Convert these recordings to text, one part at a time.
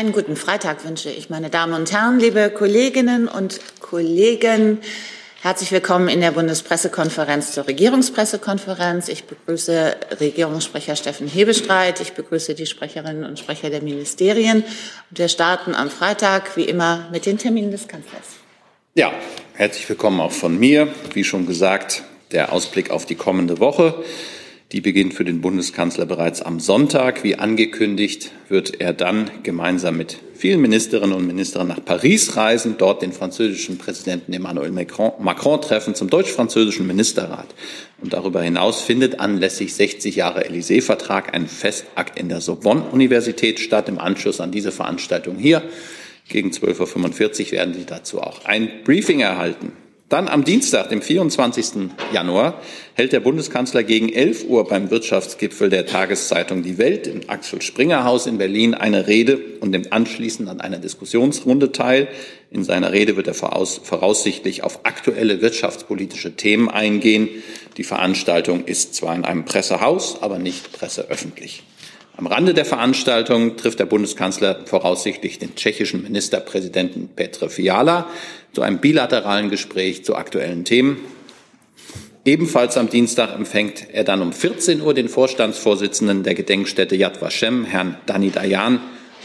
Einen guten Freitag wünsche ich, meine Damen und Herren, liebe Kolleginnen und Kollegen. Herzlich willkommen in der Bundespressekonferenz zur Regierungspressekonferenz. Ich begrüße Regierungssprecher Steffen Hebestreit. Ich begrüße die Sprecherinnen und Sprecher der Ministerien. Und wir starten am Freitag, wie immer, mit den Terminen des Kanzlers. Ja, herzlich willkommen auch von mir. Wie schon gesagt, der Ausblick auf die kommende Woche. Die beginnt für den Bundeskanzler bereits am Sonntag. Wie angekündigt wird er dann gemeinsam mit vielen Ministerinnen und Ministern nach Paris reisen, dort den französischen Präsidenten Emmanuel Macron, Macron treffen zum deutsch-französischen Ministerrat. Und darüber hinaus findet anlässlich 60 Jahre Élysée-Vertrag ein Festakt in der Sorbonne-Universität statt. Im Anschluss an diese Veranstaltung hier gegen 12.45 Uhr werden Sie dazu auch ein Briefing erhalten. Dann am Dienstag, dem 24. Januar, hält der Bundeskanzler gegen 11 Uhr beim Wirtschaftsgipfel der Tageszeitung Die Welt im Axel Springer Haus in Berlin eine Rede und nimmt anschließend an einer Diskussionsrunde teil. In seiner Rede wird er voraussichtlich auf aktuelle wirtschaftspolitische Themen eingehen. Die Veranstaltung ist zwar in einem Pressehaus, aber nicht presseöffentlich. Am Rande der Veranstaltung trifft der Bundeskanzler voraussichtlich den tschechischen Ministerpräsidenten Petr Fiala zu einem bilateralen Gespräch zu aktuellen Themen. Ebenfalls am Dienstag empfängt er dann um 14 Uhr den Vorstandsvorsitzenden der Gedenkstätte Yad Vashem, Herrn Dani Dayan,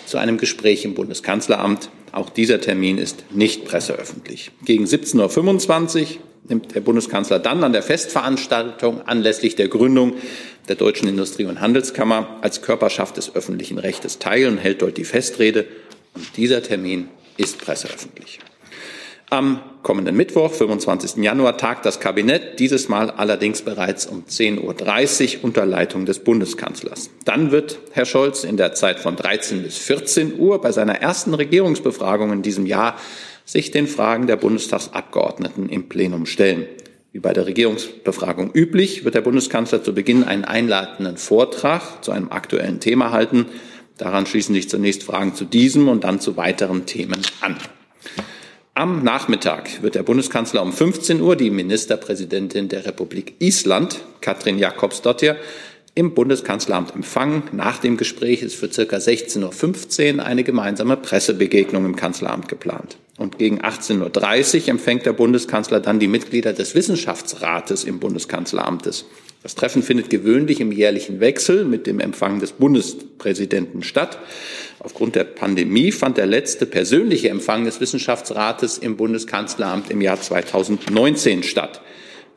zu einem Gespräch im Bundeskanzleramt. Auch dieser Termin ist nicht presseöffentlich. Gegen 17.25 Uhr nimmt der Bundeskanzler dann an der Festveranstaltung anlässlich der Gründung der Deutschen Industrie- und Handelskammer als Körperschaft des öffentlichen Rechtes teil und hält dort die Festrede. Und dieser Termin ist presseöffentlich. Am kommenden Mittwoch, 25. Januar, tagt das Kabinett, dieses Mal allerdings bereits um 10.30 Uhr unter Leitung des Bundeskanzlers. Dann wird Herr Scholz in der Zeit von 13 bis 14 Uhr bei seiner ersten Regierungsbefragung in diesem Jahr sich den Fragen der Bundestagsabgeordneten im Plenum stellen. Wie bei der Regierungsbefragung üblich, wird der Bundeskanzler zu Beginn einen einleitenden Vortrag zu einem aktuellen Thema halten. Daran schließen sich zunächst Fragen zu diesem und dann zu weiteren Themen an. Am Nachmittag wird der Bundeskanzler um 15 Uhr die Ministerpräsidentin der Republik Island, Katrin Jakobsdottir, im Bundeskanzleramt empfangen. Nach dem Gespräch ist für circa 16.15 Uhr eine gemeinsame Pressebegegnung im Kanzleramt geplant. Und gegen 18.30 Uhr empfängt der Bundeskanzler dann die Mitglieder des Wissenschaftsrates im Bundeskanzleramtes. Das Treffen findet gewöhnlich im jährlichen Wechsel mit dem Empfang des Bundespräsidenten statt. Aufgrund der Pandemie fand der letzte persönliche Empfang des Wissenschaftsrates im Bundeskanzleramt im Jahr 2019 statt.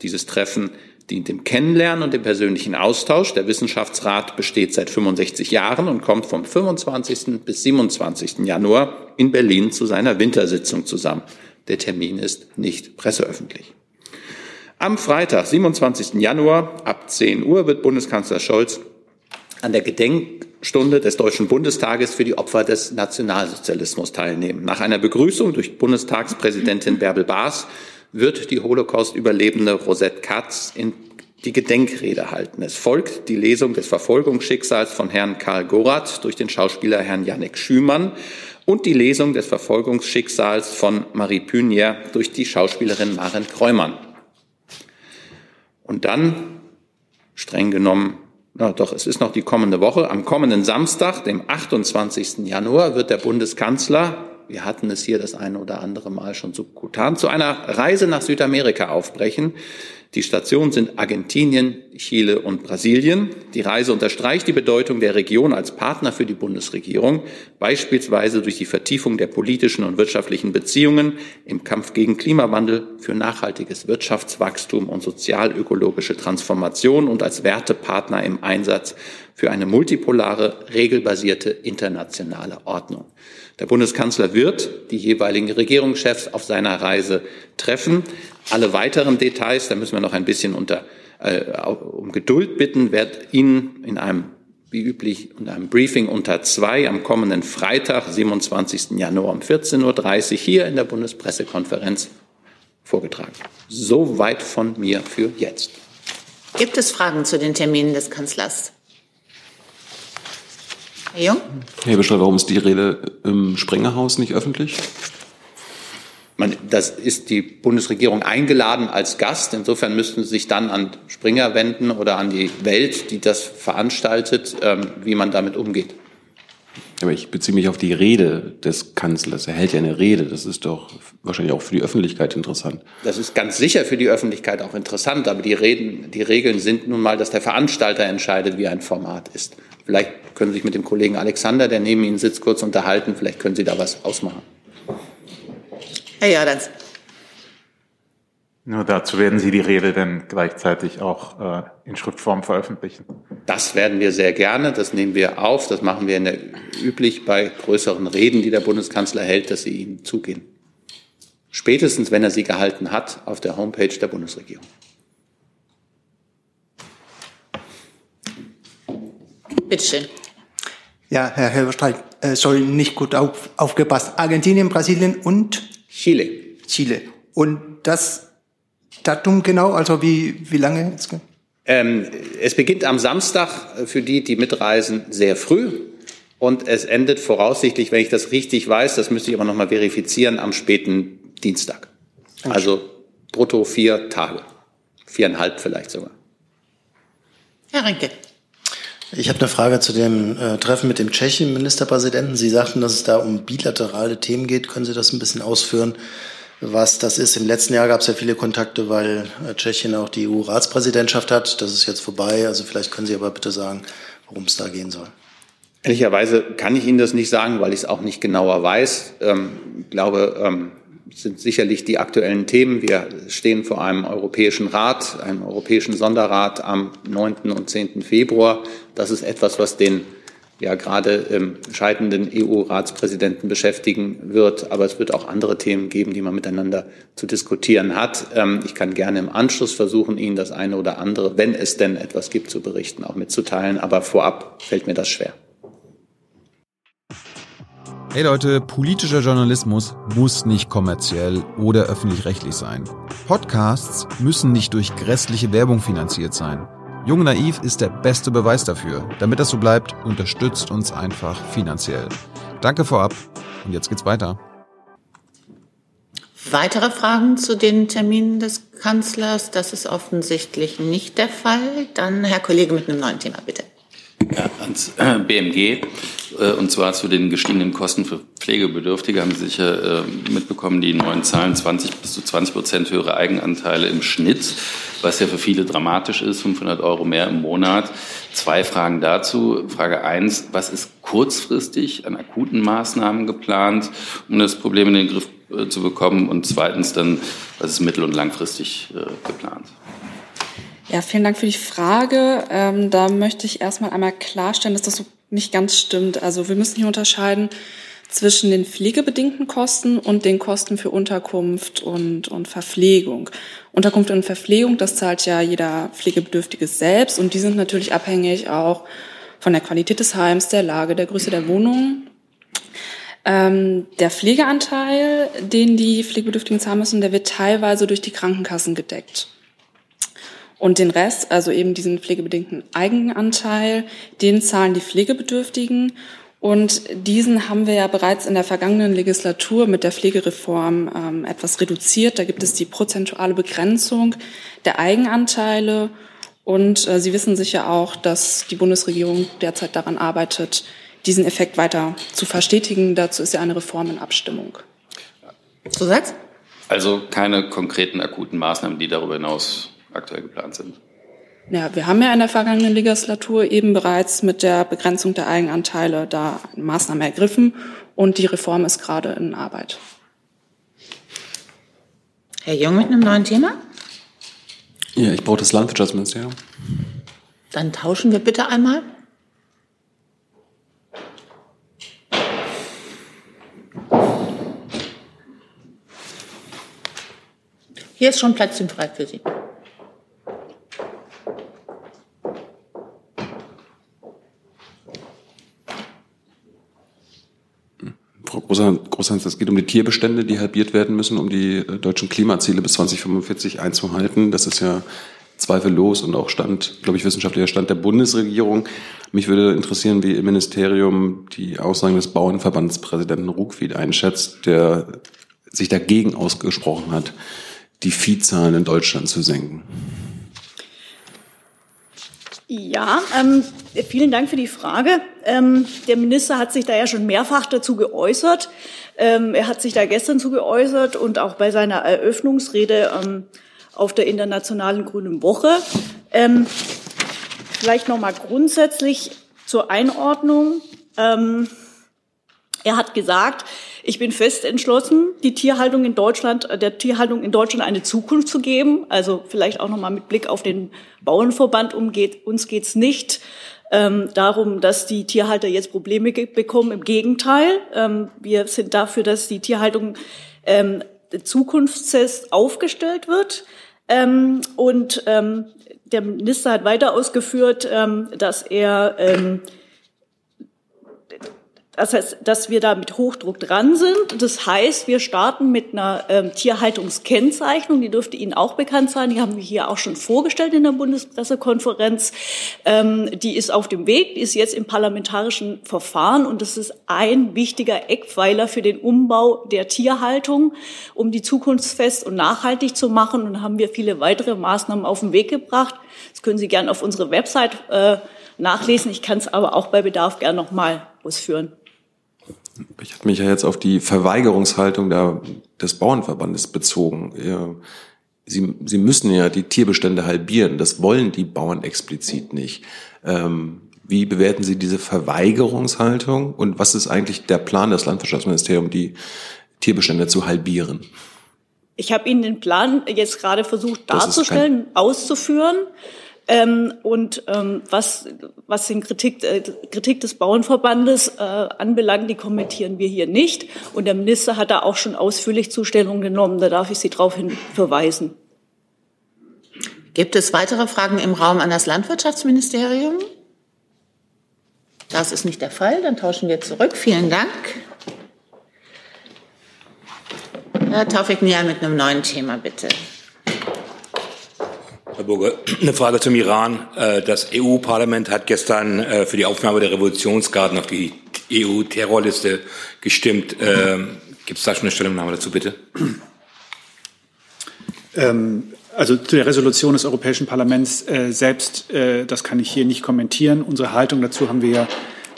Dieses Treffen dient dem Kennenlernen und dem persönlichen Austausch. Der Wissenschaftsrat besteht seit 65 Jahren und kommt vom 25. bis 27. Januar in Berlin zu seiner Wintersitzung zusammen. Der Termin ist nicht presseöffentlich. Am Freitag, 27. Januar ab 10 Uhr wird Bundeskanzler Scholz an der Gedenkstunde des Deutschen Bundestages für die Opfer des Nationalsozialismus teilnehmen. Nach einer Begrüßung durch Bundestagspräsidentin Bärbel Baas wird die Holocaust-Überlebende Rosette Katz in die Gedenkrede halten. Es folgt die Lesung des Verfolgungsschicksals von Herrn Karl Gorath durch den Schauspieler Herrn Yannick Schümann und die Lesung des Verfolgungsschicksals von Marie Pünier durch die Schauspielerin Maren Kreumann. Und dann, streng genommen, na doch, es ist noch die kommende Woche, am kommenden Samstag, dem 28. Januar, wird der Bundeskanzler wir hatten es hier das eine oder andere Mal schon subkutan, zu einer Reise nach Südamerika aufbrechen. Die Stationen sind Argentinien, Chile und Brasilien. Die Reise unterstreicht die Bedeutung der Region als Partner für die Bundesregierung, beispielsweise durch die Vertiefung der politischen und wirtschaftlichen Beziehungen im Kampf gegen Klimawandel, für nachhaltiges Wirtschaftswachstum und sozialökologische Transformation und als Wertepartner im Einsatz für eine multipolare, regelbasierte internationale Ordnung. Der Bundeskanzler wird die jeweiligen Regierungschefs auf seiner Reise treffen. Alle weiteren Details, da müssen wir noch ein bisschen unter, äh, um Geduld bitten, wird Ihnen in einem wie üblich in einem Briefing unter zwei am kommenden Freitag, 27. Januar um 14.30 Uhr hier in der Bundespressekonferenz vorgetragen. Soweit von mir für jetzt. Gibt es Fragen zu den Terminen des Kanzlers? Herr Jung? Herr Bescheid, warum ist die Rede im Sprengerhaus nicht öffentlich? Man, das ist die Bundesregierung eingeladen als Gast. Insofern müssten Sie sich dann an Springer wenden oder an die Welt, die das veranstaltet, ähm, wie man damit umgeht. Aber ich beziehe mich auf die Rede des Kanzlers. Er hält ja eine Rede. Das ist doch wahrscheinlich auch für die Öffentlichkeit interessant. Das ist ganz sicher für die Öffentlichkeit auch interessant. Aber die, Reden, die Regeln sind nun mal, dass der Veranstalter entscheidet, wie ein Format ist. Vielleicht können Sie sich mit dem Kollegen Alexander, der neben Ihnen sitzt, kurz unterhalten. Vielleicht können Sie da was ausmachen. Herr Jordans. Nur dazu werden Sie die Rede dann gleichzeitig auch äh, in Schriftform veröffentlichen. Das werden wir sehr gerne. Das nehmen wir auf. Das machen wir in der, üblich bei größeren Reden, die der Bundeskanzler hält, dass sie Ihnen zugehen. Spätestens, wenn er sie gehalten hat, auf der Homepage der Bundesregierung. Bitte schön. Ja, Herr Helberstreit, äh, sorry, nicht gut auf, aufgepasst. Argentinien, Brasilien und Chile. Chile. Und das Datum genau, also wie, wie lange? Ähm, es beginnt am Samstag für die, die mitreisen, sehr früh. Und es endet voraussichtlich, wenn ich das richtig weiß, das müsste ich aber nochmal verifizieren, am späten Dienstag. Also brutto vier Tage. Viereinhalb vielleicht sogar. Herr Renke. Ich habe eine Frage zu dem äh, Treffen mit dem tschechischen Ministerpräsidenten. Sie sagten, dass es da um bilaterale Themen geht. Können Sie das ein bisschen ausführen? Was das ist. Im letzten Jahr gab es ja viele Kontakte, weil äh, Tschechien auch die EU-Ratspräsidentschaft hat. Das ist jetzt vorbei. Also vielleicht können Sie aber bitte sagen, worum es da gehen soll. Ehrlicherweise kann ich Ihnen das nicht sagen, weil ich es auch nicht genauer weiß. Ähm, ich glaube, ähm, sind sicherlich die aktuellen Themen. Wir stehen vor einem Europäischen Rat, einem Europäischen Sonderrat am 9. und 10. Februar. Das ist etwas, was den ja gerade im scheidenden EU-Ratspräsidenten beschäftigen wird. Aber es wird auch andere Themen geben, die man miteinander zu diskutieren hat. Ähm, ich kann gerne im Anschluss versuchen, Ihnen das eine oder andere, wenn es denn etwas gibt, zu berichten, auch mitzuteilen. Aber vorab fällt mir das schwer. Hey Leute, politischer Journalismus muss nicht kommerziell oder öffentlich-rechtlich sein. Podcasts müssen nicht durch grässliche Werbung finanziert sein. Jung Naiv ist der beste Beweis dafür. Damit das so bleibt, unterstützt uns einfach finanziell. Danke vorab und jetzt geht's weiter. Weitere Fragen zu den Terminen des Kanzlers? Das ist offensichtlich nicht der Fall. Dann Herr Kollege mit einem neuen Thema, bitte. Ja, ans äh, BMG äh, und zwar zu den gestiegenen Kosten für Pflegebedürftige haben Sie sicher äh, mitbekommen, die neuen Zahlen 20 bis zu 20 Prozent höhere Eigenanteile im Schnitt, was ja für viele dramatisch ist, 500 Euro mehr im Monat. Zwei Fragen dazu. Frage eins, was ist kurzfristig an akuten Maßnahmen geplant, um das Problem in den Griff zu bekommen? Und zweitens dann, was ist mittel- und langfristig geplant? Ja, vielen Dank für die Frage. Ähm, da möchte ich erstmal einmal klarstellen, dass das so nicht ganz stimmt. Also wir müssen hier unterscheiden zwischen den pflegebedingten Kosten und den Kosten für Unterkunft und, und Verpflegung. Unterkunft und Verpflegung, das zahlt ja jeder Pflegebedürftige selbst und die sind natürlich abhängig auch von der Qualität des Heims, der Lage, der Größe der Wohnung. Ähm, der Pflegeanteil, den die Pflegebedürftigen zahlen müssen, der wird teilweise durch die Krankenkassen gedeckt. Und den Rest, also eben diesen pflegebedingten Eigenanteil, den zahlen die Pflegebedürftigen. Und diesen haben wir ja bereits in der vergangenen Legislatur mit der Pflegereform ähm, etwas reduziert. Da gibt es die prozentuale Begrenzung der Eigenanteile. Und äh, Sie wissen sicher auch, dass die Bundesregierung derzeit daran arbeitet, diesen Effekt weiter zu verstetigen. Dazu ist ja eine Reform in Abstimmung. Zusatz? Also keine konkreten akuten Maßnahmen, die darüber hinaus aktuell geplant sind. Ja, wir haben ja in der vergangenen Legislatur eben bereits mit der Begrenzung der Eigenanteile da Maßnahmen ergriffen und die Reform ist gerade in Arbeit. Herr Jung mit einem neuen Thema? Ja, ich brauche das Landwirtschaftsministerium. Dann tauschen wir bitte einmal. Hier ist schon Plätzchen frei für Sie. Frau Großhans, es geht um die Tierbestände, die halbiert werden müssen, um die äh, deutschen Klimaziele bis 2045 einzuhalten. Das ist ja zweifellos und auch Stand, glaube ich, wissenschaftlicher Stand der Bundesregierung. Mich würde interessieren, wie im Ministerium die Aussagen des Bauernverbandspräsidenten Ruckwied einschätzt, der sich dagegen ausgesprochen hat, die Viehzahlen in Deutschland zu senken. Ja, ähm, vielen Dank für die Frage. Ähm, der Minister hat sich da ja schon mehrfach dazu geäußert. Ähm, er hat sich da gestern zu geäußert und auch bei seiner Eröffnungsrede ähm, auf der Internationalen Grünen Woche. Ähm, vielleicht noch mal grundsätzlich zur Einordnung. Ähm, er hat gesagt, ich bin fest entschlossen, die Tierhaltung in Deutschland, äh, der Tierhaltung in Deutschland eine Zukunft zu geben. Also vielleicht auch noch mal mit Blick auf den Bauernverband umgeht. Uns geht's nicht ähm, darum, dass die Tierhalter jetzt Probleme bekommen. Im Gegenteil, ähm, wir sind dafür, dass die Tierhaltung ähm, zukunftsfest aufgestellt wird. Ähm, und ähm, der Minister hat weiter ausgeführt, ähm, dass er ähm, das heißt, dass wir da mit Hochdruck dran sind. Das heißt, wir starten mit einer ähm, Tierhaltungskennzeichnung, die dürfte Ihnen auch bekannt sein. Die haben wir hier auch schon vorgestellt in der Bundespressekonferenz. Ähm, die ist auf dem Weg, die ist jetzt im parlamentarischen Verfahren und das ist ein wichtiger Eckpfeiler für den Umbau der Tierhaltung, um die zukunftsfest und nachhaltig zu machen. Und haben wir viele weitere Maßnahmen auf den Weg gebracht. Das können Sie gerne auf unsere Website äh, nachlesen. Ich kann es aber auch bei Bedarf gerne nochmal ausführen. Ich habe mich ja jetzt auf die Verweigerungshaltung der, des Bauernverbandes bezogen. Sie, Sie müssen ja die Tierbestände halbieren. Das wollen die Bauern explizit nicht. Ähm, wie bewerten Sie diese Verweigerungshaltung und was ist eigentlich der Plan des Landwirtschaftsministeriums, die Tierbestände zu halbieren? Ich habe Ihnen den Plan jetzt gerade versucht darzustellen, auszuführen. Ähm, und ähm, was, was den Kritik, äh, Kritik des Bauernverbandes äh, anbelangt, die kommentieren wir hier nicht. Und der Minister hat da auch schon ausführlich Zustellung genommen. Da darf ich Sie darauf hin verweisen. Gibt es weitere Fragen im Raum an das Landwirtschaftsministerium? Das ist nicht der Fall. Dann tauschen wir zurück. Vielen Dank. Herr Taufik Nian mit einem neuen Thema, bitte. Burger, eine Frage zum Iran. Äh, das EU-Parlament hat gestern äh, für die Aufnahme der Revolutionsgarden auf die EU-Terrorliste gestimmt. Ähm, Gibt es da schon eine Stellungnahme dazu, bitte? Ähm, also zu der Resolution des Europäischen Parlaments äh, selbst, äh, das kann ich hier nicht kommentieren. Unsere Haltung dazu haben wir ja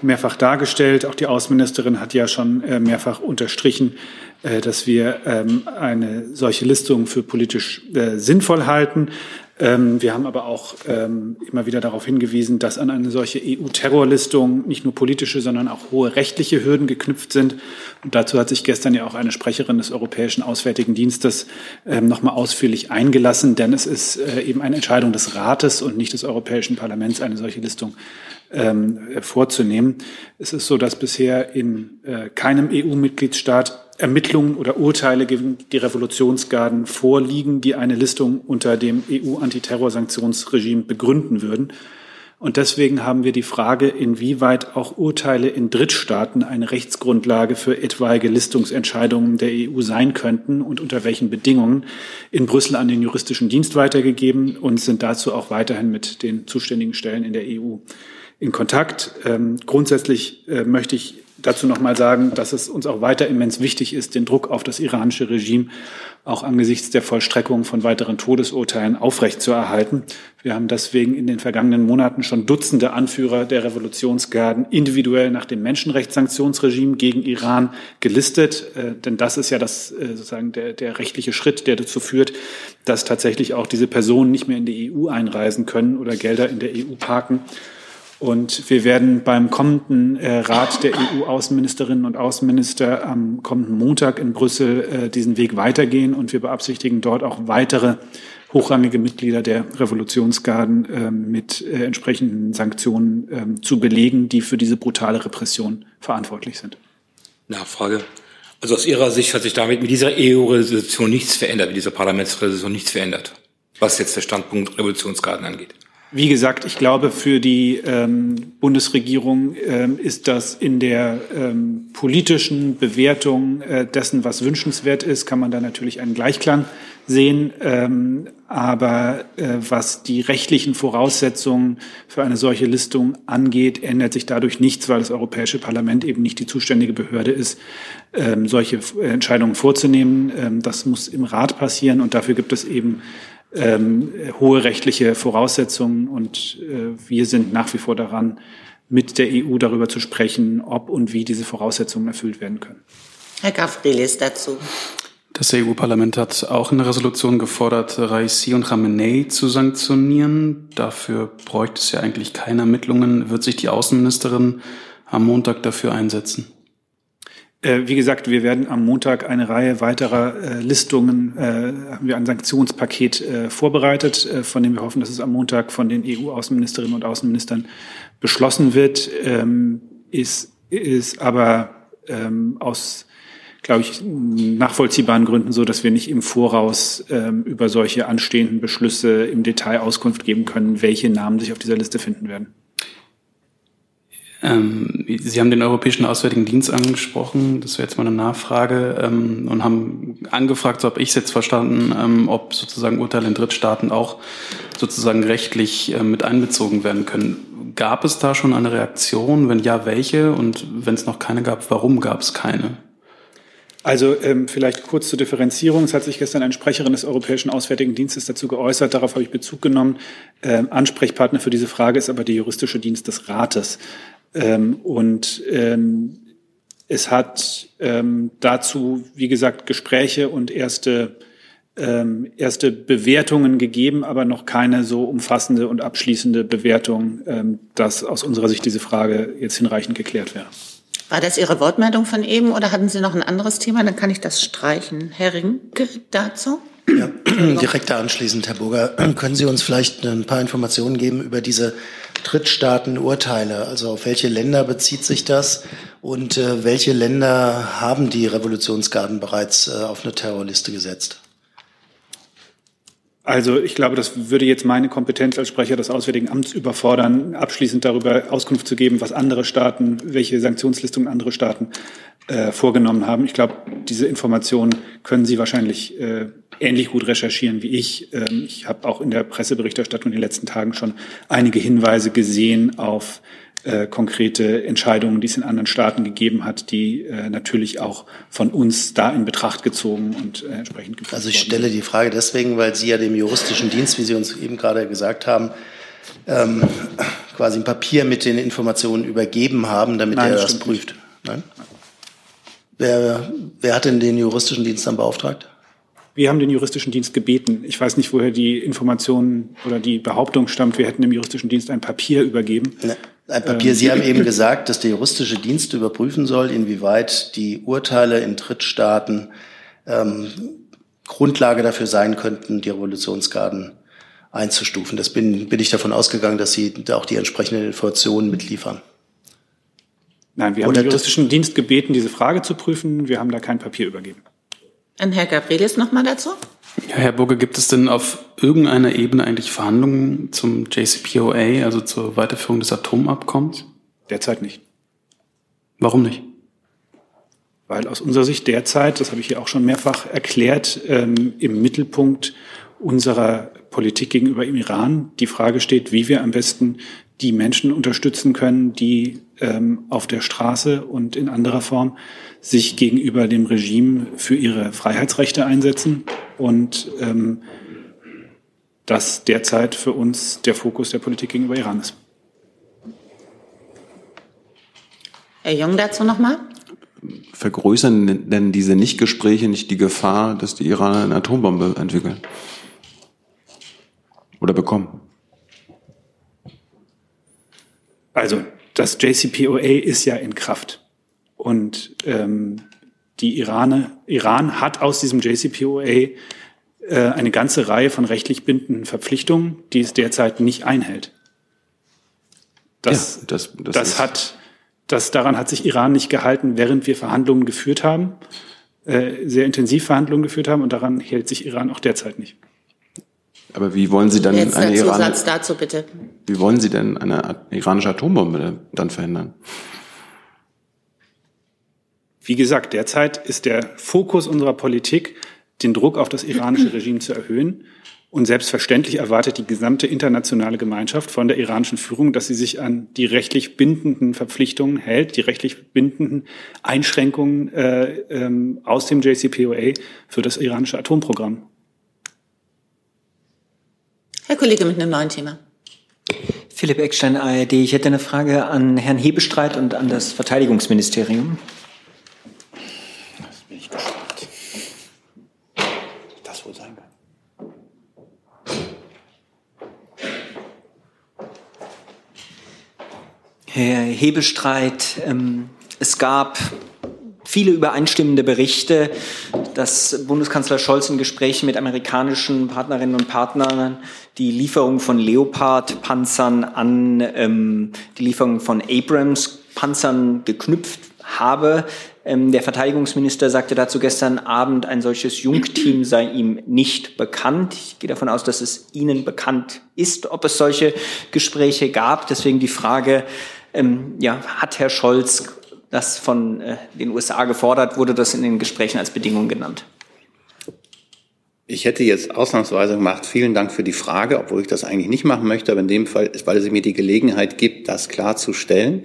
mehrfach dargestellt. Auch die Außenministerin hat ja schon äh, mehrfach unterstrichen, äh, dass wir ähm, eine solche Listung für politisch sinnvoll halten. Ähm, wir haben aber auch ähm, immer wieder darauf hingewiesen, dass an eine solche EU-Terrorlistung nicht nur politische, sondern auch hohe rechtliche Hürden geknüpft sind. Und dazu hat sich gestern ja auch eine Sprecherin des Europäischen Auswärtigen Dienstes ähm, nochmal ausführlich eingelassen, denn es ist äh, eben eine Entscheidung des Rates und nicht des Europäischen Parlaments, eine solche Listung vorzunehmen. Es ist so, dass bisher in äh, keinem EU-Mitgliedstaat Ermittlungen oder Urteile gegen die Revolutionsgarden vorliegen, die eine Listung unter dem EU-Antiterrorsanktionsregime begründen würden. Und deswegen haben wir die Frage, inwieweit auch Urteile in Drittstaaten eine Rechtsgrundlage für etwaige Listungsentscheidungen der EU sein könnten und unter welchen Bedingungen in Brüssel an den juristischen Dienst weitergegeben und sind dazu auch weiterhin mit den zuständigen Stellen in der EU in Kontakt. Ähm, grundsätzlich äh, möchte ich dazu noch mal sagen, dass es uns auch weiter immens wichtig ist, den Druck auf das iranische Regime auch angesichts der Vollstreckung von weiteren Todesurteilen aufrechtzuerhalten. Wir haben deswegen in den vergangenen Monaten schon Dutzende Anführer der Revolutionsgarden individuell nach dem Menschenrechtssanktionsregime gegen Iran gelistet. Äh, denn das ist ja das, äh, sozusagen der, der rechtliche Schritt, der dazu führt, dass tatsächlich auch diese Personen nicht mehr in die EU einreisen können oder Gelder in der EU parken. Und wir werden beim kommenden äh, Rat der EU-Außenministerinnen und Außenminister am kommenden Montag in Brüssel äh, diesen Weg weitergehen. Und wir beabsichtigen dort auch weitere hochrangige Mitglieder der Revolutionsgarden äh, mit äh, entsprechenden Sanktionen äh, zu belegen, die für diese brutale Repression verantwortlich sind. Nachfrage. Also aus Ihrer Sicht hat sich damit mit dieser EU-Resolution nichts verändert, mit dieser Parlamentsresolution nichts verändert, was jetzt der Standpunkt Revolutionsgarden angeht. Wie gesagt, ich glaube, für die ähm, Bundesregierung ähm, ist das in der ähm, politischen Bewertung äh, dessen, was wünschenswert ist, kann man da natürlich einen Gleichklang sehen. Ähm, aber äh, was die rechtlichen Voraussetzungen für eine solche Listung angeht, ändert sich dadurch nichts, weil das Europäische Parlament eben nicht die zuständige Behörde ist, ähm, solche Entscheidungen vorzunehmen. Ähm, das muss im Rat passieren und dafür gibt es eben ähm, hohe rechtliche Voraussetzungen und äh, wir sind nach wie vor daran, mit der EU darüber zu sprechen, ob und wie diese Voraussetzungen erfüllt werden können. Herr Gavrilis dazu. Das EU-Parlament hat auch eine Resolution gefordert, Raisi und Khamenei zu sanktionieren. Dafür bräuchte es ja eigentlich keine Ermittlungen. Wird sich die Außenministerin am Montag dafür einsetzen? Äh, wie gesagt, wir werden am Montag eine Reihe weiterer äh, Listungen, äh, haben wir ein Sanktionspaket vorbereitet, von dem wir hoffen, dass es am Montag von den EU-Außenministerinnen und Außenministern beschlossen wird. Ähm, ist, ist aber ähm, aus, glaube ich, nachvollziehbaren Gründen so, dass wir nicht im Voraus ähm, über solche anstehenden Beschlüsse im Detail Auskunft geben können, welche Namen sich auf dieser Liste finden werden. Ähm, Sie haben den Europäischen Auswärtigen Dienst angesprochen, das wäre jetzt mal eine Nachfrage, ähm, und haben angefragt, so habe ich es jetzt verstanden, ähm, ob sozusagen Urteile in Drittstaaten auch sozusagen rechtlich äh, mit einbezogen werden können. Gab es da schon eine Reaktion? Wenn ja, welche? Und wenn es noch keine gab, warum gab es keine? Also ähm, vielleicht kurz zur Differenzierung. Es hat sich gestern eine Sprecherin des Europäischen Auswärtigen Dienstes dazu geäußert. Darauf habe ich Bezug genommen. Ähm, Ansprechpartner für diese Frage ist aber der juristische Dienst des Rates. Ähm, und ähm, es hat ähm, dazu, wie gesagt, Gespräche und erste, ähm, erste Bewertungen gegeben, aber noch keine so umfassende und abschließende Bewertung, ähm, dass aus unserer Sicht diese Frage jetzt hinreichend geklärt wäre. War das Ihre Wortmeldung von eben oder hatten Sie noch ein anderes Thema? Dann kann ich das streichen. Herr Rinke dazu? Ja, direkt da anschließend, Herr Burger, können Sie uns vielleicht ein paar Informationen geben über diese Drittstaatenurteile? Also auf welche Länder bezieht sich das und äh, welche Länder haben die Revolutionsgarden bereits äh, auf eine Terrorliste gesetzt? Also ich glaube, das würde jetzt meine Kompetenz als Sprecher des Auswärtigen Amts überfordern, abschließend darüber Auskunft zu geben, was andere Staaten, welche Sanktionslistungen andere Staaten äh, vorgenommen haben. Ich glaube, diese Informationen können Sie wahrscheinlich äh, ähnlich gut recherchieren wie ich. Ähm, ich habe auch in der Presseberichterstattung in den letzten Tagen schon einige Hinweise gesehen auf äh, konkrete Entscheidungen, die es in anderen Staaten gegeben hat, die äh, natürlich auch von uns da in Betracht gezogen und äh, entsprechend geprüft Also ich stelle die Frage deswegen, weil Sie ja dem juristischen Dienst, wie Sie uns eben gerade gesagt haben, ähm, quasi ein Papier mit den Informationen übergeben haben, damit Nein, er das, prüft. Nein? Wer, wer hat denn den juristischen Dienst dann beauftragt? Wir haben den juristischen Dienst gebeten. Ich weiß nicht, woher die Information oder die Behauptung stammt, wir hätten dem juristischen Dienst ein Papier übergeben. Ne, ein Papier. Sie ähm, haben eben gesagt, dass der juristische Dienst überprüfen soll, inwieweit die Urteile in Drittstaaten ähm, Grundlage dafür sein könnten, die Revolutionsgarden einzustufen. Das bin, bin ich davon ausgegangen, dass Sie da auch die entsprechenden Informationen mitliefern. Nein, wir haben den juristischen Dienst gebeten, diese Frage zu prüfen. Wir haben da kein Papier übergeben. Und Herr Gabrielis noch mal dazu? Ja, Herr Burge, gibt es denn auf irgendeiner Ebene eigentlich Verhandlungen zum JCPOA, also zur Weiterführung des Atomabkommens? Derzeit nicht. Warum nicht? Weil aus unserer Sicht derzeit, das habe ich hier auch schon mehrfach erklärt, ähm, im Mittelpunkt unserer Politik gegenüber im Iran die Frage steht, wie wir am besten die Menschen unterstützen können, die ähm, auf der Straße und in anderer Form sich gegenüber dem Regime für ihre Freiheitsrechte einsetzen und ähm, das derzeit für uns der Fokus der Politik gegenüber Iran ist. Herr Jung dazu nochmal. Vergrößern denn diese Nichtgespräche nicht die Gefahr, dass die Iraner eine Atombombe entwickeln? Oder bekommen? Also das JCPOA ist ja in Kraft. Und ähm, die Irane, Iran hat aus diesem JCPOA äh, eine ganze Reihe von rechtlich bindenden Verpflichtungen, die es derzeit nicht einhält. Das, ja, das, das, das hat, das, daran hat sich Iran nicht gehalten, während wir Verhandlungen geführt haben, äh, sehr intensiv Verhandlungen geführt haben, und daran hält sich Iran auch derzeit nicht. Aber wie wollen Sie dann Jetzt eine Zusatz dazu bitte. Wie wollen Sie denn eine iranische Atombombe dann verhindern? Wie gesagt, derzeit ist der Fokus unserer Politik, den Druck auf das iranische Regime zu erhöhen. Und selbstverständlich erwartet die gesamte internationale Gemeinschaft von der iranischen Führung, dass sie sich an die rechtlich bindenden Verpflichtungen hält, die rechtlich bindenden Einschränkungen äh, ähm, aus dem JCPOA für das iranische Atomprogramm. Herr Kollege mit einem neuen Thema. Philipp Eckstein, ARD. Ich hätte eine Frage an Herrn Hebestreit und an das Verteidigungsministerium. Das bin ich gespannt. Das wohl sein kann. Herr Hebestreit, ähm, es gab viele übereinstimmende Berichte, dass Bundeskanzler Scholz in Gesprächen mit amerikanischen Partnerinnen und Partnern die Lieferung von Leopard-Panzern an ähm, die Lieferung von Abrams-Panzern geknüpft habe. Ähm, der Verteidigungsminister sagte dazu gestern Abend, ein solches Jungteam sei ihm nicht bekannt. Ich gehe davon aus, dass es Ihnen bekannt ist, ob es solche Gespräche gab. Deswegen die Frage, ähm, ja, hat Herr Scholz das von äh, den USA gefordert, wurde das in den Gesprächen als Bedingung genannt. Ich hätte jetzt ausnahmsweise gemacht, vielen Dank für die Frage, obwohl ich das eigentlich nicht machen möchte, aber in dem Fall weil es mir die Gelegenheit gibt, das klarzustellen.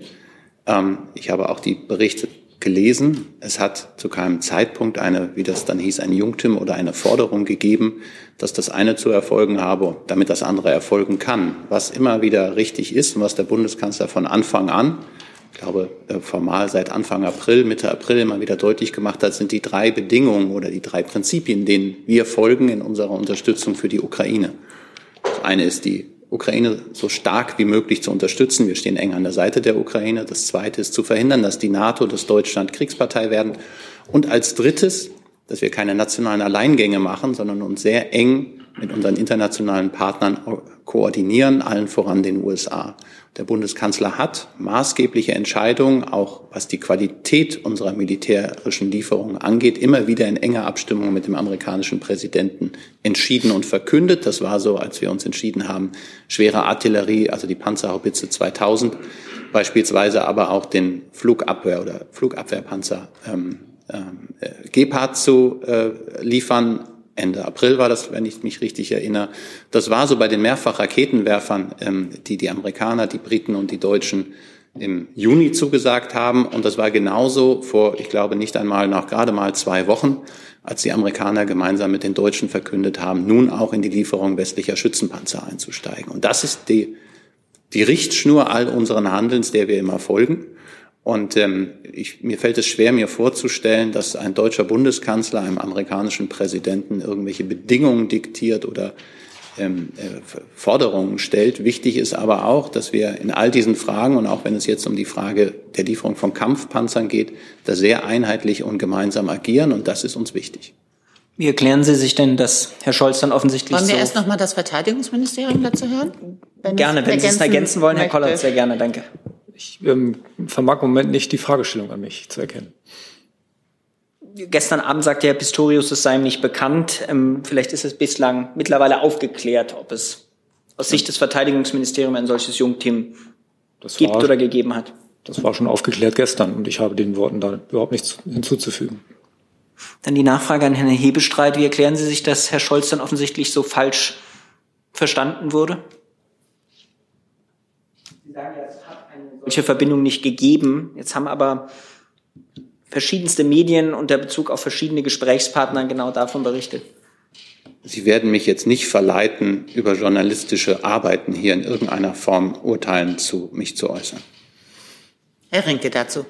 Ähm, ich habe auch die Berichte gelesen. Es hat zu keinem Zeitpunkt eine, wie das dann hieß, ein Jungtim oder eine Forderung gegeben, dass das eine zu erfolgen habe, damit das andere erfolgen kann. Was immer wieder richtig ist und was der Bundeskanzler von Anfang an ich glaube, äh, formal seit Anfang April, Mitte April immer wieder deutlich gemacht hat, sind die drei Bedingungen oder die drei Prinzipien, denen wir folgen in unserer Unterstützung für die Ukraine. Das eine ist die Ukraine so stark wie möglich zu unterstützen. Wir stehen eng an der Seite der Ukraine. Das zweite ist zu verhindern, dass die NATO, dass Deutschland Kriegspartei werden. Und als drittes, dass wir keine nationalen Alleingänge machen, sondern uns sehr eng mit unseren internationalen Partnern koordinieren, allen voran den USA. Der Bundeskanzler hat maßgebliche Entscheidungen, auch was die Qualität unserer militärischen Lieferungen angeht, immer wieder in enger Abstimmung mit dem amerikanischen Präsidenten entschieden und verkündet. Das war so, als wir uns entschieden haben, schwere Artillerie, also die Panzerhaubitze 2000 beispielsweise, aber auch den Flugabwehr oder Flugabwehrpanzer ähm, äh, Gepard zu äh, liefern Ende April war das, wenn ich mich richtig erinnere. Das war so bei den Mehrfachraketenwerfern, ähm, die die Amerikaner, die Briten und die Deutschen im Juni zugesagt haben. Und das war genauso vor, ich glaube, nicht einmal nach gerade mal zwei Wochen, als die Amerikaner gemeinsam mit den Deutschen verkündet haben, nun auch in die Lieferung westlicher Schützenpanzer einzusteigen. Und das ist die, die Richtschnur all unseren Handelns, der wir immer folgen. Und ähm, ich, mir fällt es schwer, mir vorzustellen, dass ein deutscher Bundeskanzler einem amerikanischen Präsidenten irgendwelche Bedingungen diktiert oder ähm, äh, Forderungen stellt. Wichtig ist aber auch, dass wir in all diesen Fragen und auch wenn es jetzt um die Frage der Lieferung von Kampfpanzern geht, da sehr einheitlich und gemeinsam agieren und das ist uns wichtig. Wie erklären Sie sich denn, dass Herr Scholz dann offensichtlich Wollen wir so erst noch mal das Verteidigungsministerium dazu hören? Wenn gerne, wenn Sie es ergänzen wollen, Herr Kollert, sehr gerne, danke. Ich ähm, vermag im Moment nicht die Fragestellung an mich zu erkennen. Gestern Abend sagte Herr Pistorius, es sei ihm nicht bekannt. Ähm, vielleicht ist es bislang mittlerweile aufgeklärt, ob es aus Sicht des Verteidigungsministeriums ein solches Jungteam Das gibt war- oder gegeben hat. Das war schon aufgeklärt gestern und ich habe den Worten da überhaupt nichts hinzuzufügen. Dann die Nachfrage an Herrn Hebestreit. Wie erklären Sie sich, dass Herr Scholz dann offensichtlich so falsch verstanden wurde? Sie sagen ja, solche Verbindung nicht gegeben. Jetzt haben aber verschiedenste Medien unter Bezug auf verschiedene Gesprächspartner genau davon berichtet. Sie werden mich jetzt nicht verleiten, über journalistische Arbeiten hier in irgendeiner Form urteilen zu, mich zu äußern. Herr Rinke dazu.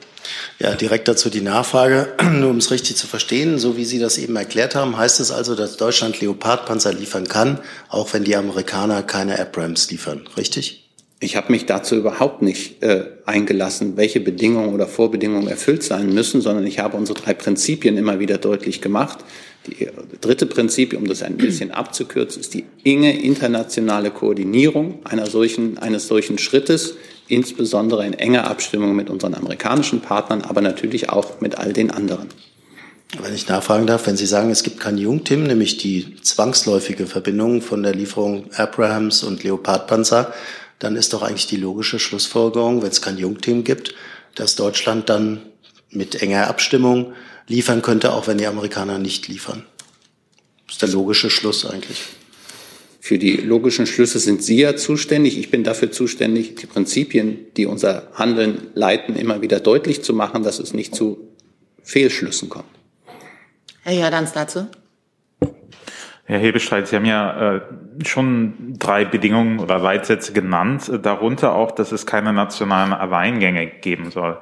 Ja, direkt dazu die Nachfrage, nur um es richtig zu verstehen, so wie Sie das eben erklärt haben, heißt es also, dass Deutschland Leopardpanzer liefern kann, auch wenn die Amerikaner keine Abrams liefern, richtig? Ich habe mich dazu überhaupt nicht äh, eingelassen, welche Bedingungen oder Vorbedingungen erfüllt sein müssen, sondern ich habe unsere drei Prinzipien immer wieder deutlich gemacht. Die dritte Prinzip, um das ein bisschen abzukürzen, ist die enge internationale Koordinierung einer solchen, eines solchen Schrittes, insbesondere in enger Abstimmung mit unseren amerikanischen Partnern, aber natürlich auch mit all den anderen. Wenn ich nachfragen darf, wenn Sie sagen, es gibt kein Jungtim, nämlich die zwangsläufige Verbindung von der Lieferung Abrahams und Leopardpanzer, dann ist doch eigentlich die logische Schlussfolgerung, wenn es kein Jungteam gibt, dass Deutschland dann mit enger Abstimmung liefern könnte, auch wenn die Amerikaner nicht liefern. Das ist der logische Schluss eigentlich. Für die logischen Schlüsse sind Sie ja zuständig. Ich bin dafür zuständig, die Prinzipien, die unser Handeln leiten, immer wieder deutlich zu machen, dass es nicht zu Fehlschlüssen kommt. Herr Jordans dazu. Herr Hebestreit, Sie haben ja äh, schon drei Bedingungen oder Leitsätze genannt, äh, darunter auch, dass es keine nationalen Alleingänge geben soll.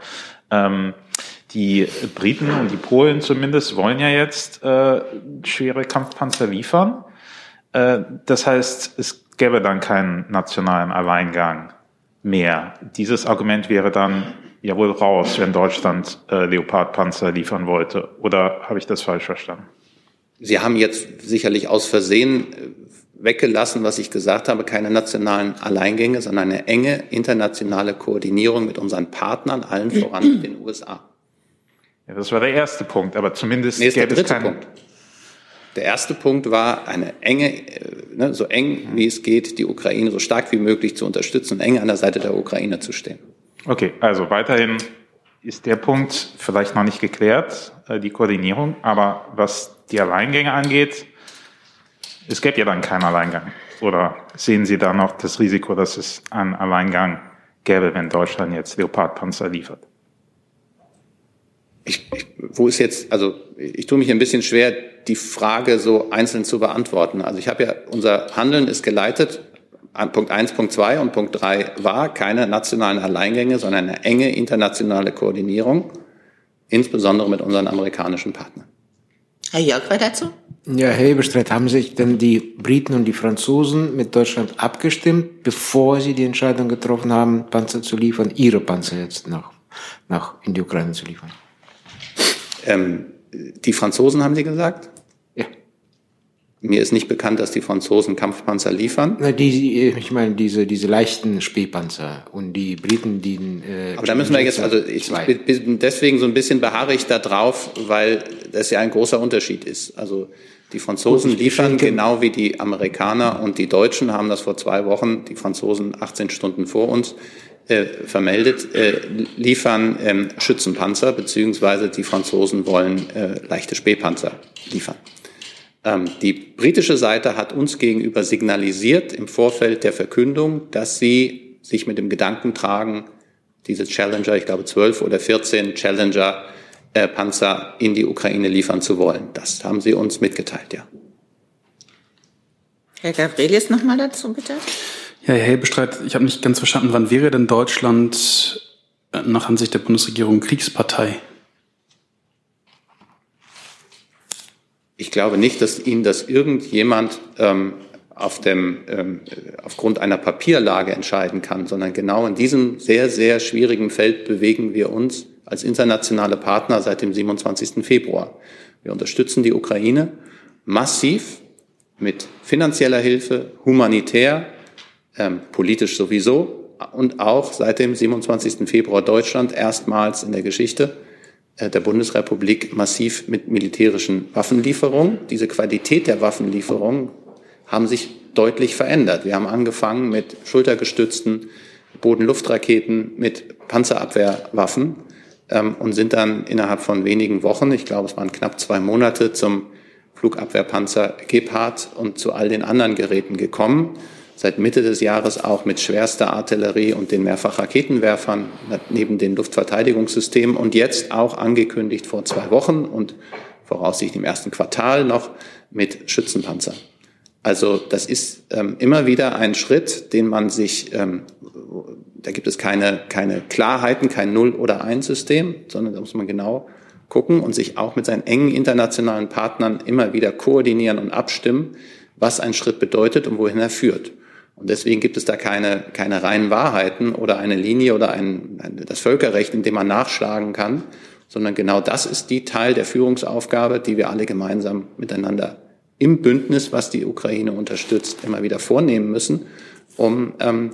Ähm, die Briten und die Polen zumindest wollen ja jetzt äh, schwere Kampfpanzer liefern. Äh, das heißt, es gäbe dann keinen nationalen Alleingang mehr. Dieses Argument wäre dann ja wohl raus, wenn Deutschland äh, Leopardpanzer liefern wollte. Oder habe ich das falsch verstanden? Sie haben jetzt sicherlich aus Versehen äh, weggelassen, was ich gesagt habe, keine nationalen Alleingänge, sondern eine enge internationale Koordinierung mit unseren Partnern, allen voran den USA. Ja, das war der erste Punkt, aber zumindest nee, gäbe dritte es keine. Punkt. Der erste Punkt war, eine enge, äh, ne, so eng wie es geht, die Ukraine so stark wie möglich zu unterstützen und eng an der Seite der Ukraine zu stehen. Okay, also weiterhin ist der Punkt vielleicht noch nicht geklärt, äh, die Koordinierung, aber was die Alleingänge angeht, es gäbe ja dann keinen Alleingang. Oder sehen Sie da noch das Risiko, dass es einen Alleingang gäbe, wenn Deutschland jetzt Leopardpanzer liefert? Ich, ich, wo ist jetzt, also ich tue mich ein bisschen schwer, die Frage so einzeln zu beantworten. Also ich habe ja, unser Handeln ist geleitet, Punkt eins, Punkt zwei und Punkt drei war keine nationalen Alleingänge, sondern eine enge internationale Koordinierung, insbesondere mit unseren amerikanischen Partnern. Herr Jörg, weiter dazu? Ja, Herr Eberstreit, haben sich denn die Briten und die Franzosen mit Deutschland abgestimmt, bevor sie die Entscheidung getroffen haben, Panzer zu liefern, ihre Panzer jetzt nach, nach in die Ukraine zu liefern? Ähm, die Franzosen haben Sie gesagt? Mir ist nicht bekannt, dass die Franzosen Kampfpanzer liefern. Na, die, ich meine, diese, diese leichten Spähpanzer und die Briten, die. Äh, Aber da müssen wir jetzt, also ich, ich bin deswegen so ein bisschen beharrig da drauf, weil das ja ein großer Unterschied ist. Also die Franzosen Gut, liefern genau wie die Amerikaner und die Deutschen haben das vor zwei Wochen, die Franzosen 18 Stunden vor uns, äh, vermeldet, äh, liefern ähm, Schützenpanzer, beziehungsweise die Franzosen wollen äh, leichte Spähpanzer liefern. Ähm, die britische Seite hat uns gegenüber signalisiert im Vorfeld der Verkündung, dass sie sich mit dem Gedanken tragen, diese Challenger, ich glaube 12 oder 14 Challenger äh, Panzer in die Ukraine liefern zu wollen. Das haben sie uns mitgeteilt, ja. Herr Gavrilius nochmal dazu, bitte. Ja, Herr Hebestreit, ich habe nicht ganz verstanden, wann wäre denn Deutschland äh, nach Ansicht der Bundesregierung Kriegspartei? Ich glaube nicht, dass Ihnen das irgendjemand ähm, auf dem, ähm, aufgrund einer Papierlage entscheiden kann, sondern genau in diesem sehr, sehr schwierigen Feld bewegen wir uns als internationale Partner seit dem 27. Februar. Wir unterstützen die Ukraine massiv mit finanzieller Hilfe, humanitär, ähm, politisch sowieso und auch seit dem 27. Februar Deutschland erstmals in der Geschichte der Bundesrepublik massiv mit militärischen Waffenlieferungen. Diese Qualität der Waffenlieferungen haben sich deutlich verändert. Wir haben angefangen mit schultergestützten Boden-Luftraketen, mit Panzerabwehrwaffen ähm, und sind dann innerhalb von wenigen Wochen, ich glaube es waren knapp zwei Monate, zum Flugabwehrpanzer Gepard und zu all den anderen Geräten gekommen seit Mitte des Jahres auch mit schwerster Artillerie und den Mehrfachraketenwerfern neben den Luftverteidigungssystemen und jetzt auch angekündigt vor zwei Wochen und voraussichtlich im ersten Quartal noch mit Schützenpanzern. Also das ist ähm, immer wieder ein Schritt, den man sich, ähm, da gibt es keine, keine Klarheiten, kein Null- oder Eins-System, sondern da muss man genau gucken und sich auch mit seinen engen internationalen Partnern immer wieder koordinieren und abstimmen, was ein Schritt bedeutet und wohin er führt. Und deswegen gibt es da keine, keine reinen Wahrheiten oder eine Linie oder ein, das Völkerrecht, in dem man nachschlagen kann, sondern genau das ist die Teil der Führungsaufgabe, die wir alle gemeinsam miteinander im Bündnis, was die Ukraine unterstützt, immer wieder vornehmen müssen, um ähm,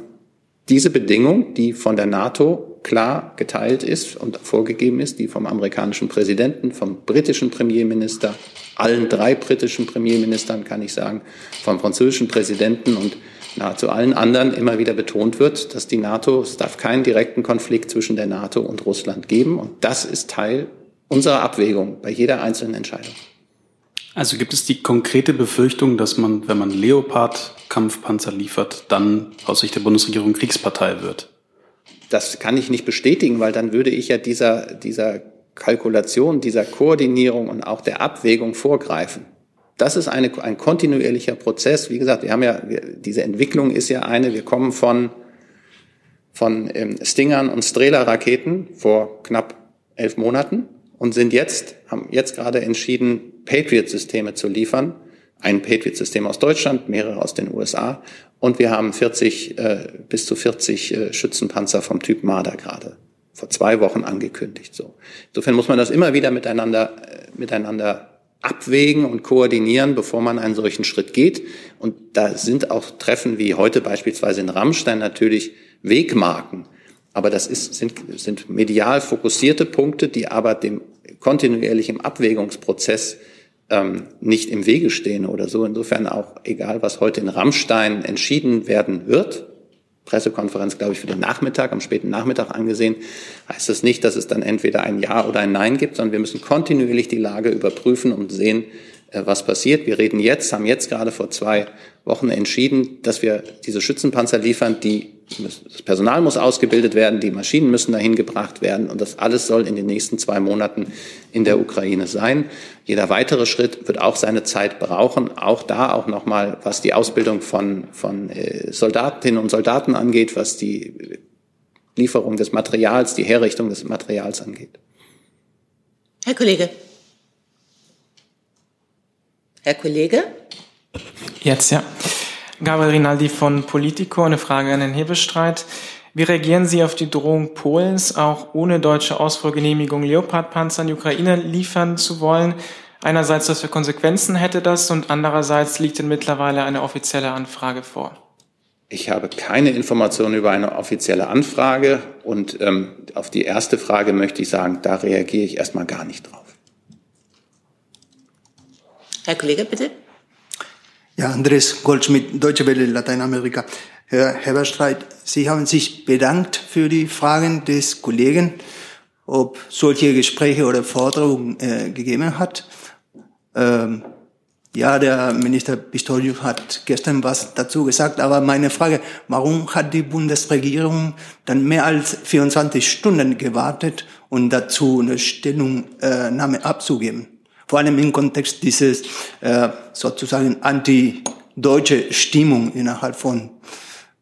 diese Bedingung, die von der NATO klar geteilt ist und vorgegeben ist, die vom amerikanischen Präsidenten, vom britischen Premierminister, allen drei britischen Premierministern kann ich sagen, vom französischen Präsidenten und nahezu allen anderen immer wieder betont wird, dass die NATO, es darf keinen direkten Konflikt zwischen der NATO und Russland geben. Und das ist Teil unserer Abwägung bei jeder einzelnen Entscheidung. Also gibt es die konkrete Befürchtung, dass man, wenn man Leopard-Kampfpanzer liefert, dann aus Sicht der Bundesregierung Kriegspartei wird? Das kann ich nicht bestätigen, weil dann würde ich ja dieser, dieser Kalkulation, dieser Koordinierung und auch der Abwägung vorgreifen. Das ist eine, ein kontinuierlicher Prozess. Wie gesagt, wir haben ja, wir, diese Entwicklung ist ja eine, wir kommen von, von ähm, Stingern und Strela-Raketen vor knapp elf Monaten und sind jetzt, haben jetzt gerade entschieden, Patriot-Systeme zu liefern. Ein Patriot-System aus Deutschland, mehrere aus den USA. Und wir haben 40, äh, bis zu 40 äh, Schützenpanzer vom Typ Marder gerade vor zwei Wochen angekündigt. So. Insofern muss man das immer wieder miteinander, äh, miteinander abwägen und koordinieren, bevor man einen solchen Schritt geht. Und da sind auch Treffen wie heute beispielsweise in Rammstein natürlich Wegmarken. Aber das ist, sind, sind medial fokussierte Punkte, die aber dem kontinuierlichen Abwägungsprozess ähm, nicht im Wege stehen oder so. Insofern auch egal, was heute in Rammstein entschieden werden wird, Pressekonferenz, glaube ich, für den Nachmittag, am späten Nachmittag angesehen, heißt das nicht, dass es dann entweder ein Ja oder ein Nein gibt, sondern wir müssen kontinuierlich die Lage überprüfen und sehen, äh, was passiert. Wir reden jetzt, haben jetzt gerade vor zwei Wochen entschieden, dass wir diese Schützenpanzer liefern, die das Personal muss ausgebildet werden, die Maschinen müssen dahin gebracht werden und das alles soll in den nächsten zwei Monaten in der Ukraine sein. Jeder weitere Schritt wird auch seine Zeit brauchen. Auch da auch nochmal, was die Ausbildung von, von äh, Soldatinnen und Soldaten angeht, was die Lieferung des Materials, die Herrichtung des Materials angeht. Herr Kollege. Herr Kollege? Jetzt, ja. Gabriel Rinaldi von Politico, eine Frage an den Hebestreit. Wie reagieren Sie auf die Drohung Polens, auch ohne deutsche Ausfuhrgenehmigung Leopardpanzer an die Ukraine liefern zu wollen? Einerseits, was für Konsequenzen hätte das und andererseits liegt denn mittlerweile eine offizielle Anfrage vor? Ich habe keine Informationen über eine offizielle Anfrage und ähm, auf die erste Frage möchte ich sagen, da reagiere ich erstmal gar nicht drauf. Herr Kollege, bitte. Ja, Andres Goldschmidt, Deutsche Welle, Lateinamerika. Herr Heberstreit, Sie haben sich bedankt für die Fragen des Kollegen, ob solche Gespräche oder Forderungen äh, gegeben hat. Ähm, ja, der Minister Pistorius hat gestern was dazu gesagt, aber meine Frage, warum hat die Bundesregierung dann mehr als 24 Stunden gewartet und dazu eine Stellungnahme abzugeben? Vor allem im Kontext dieses äh, sozusagen anti-deutsche Stimmung innerhalb von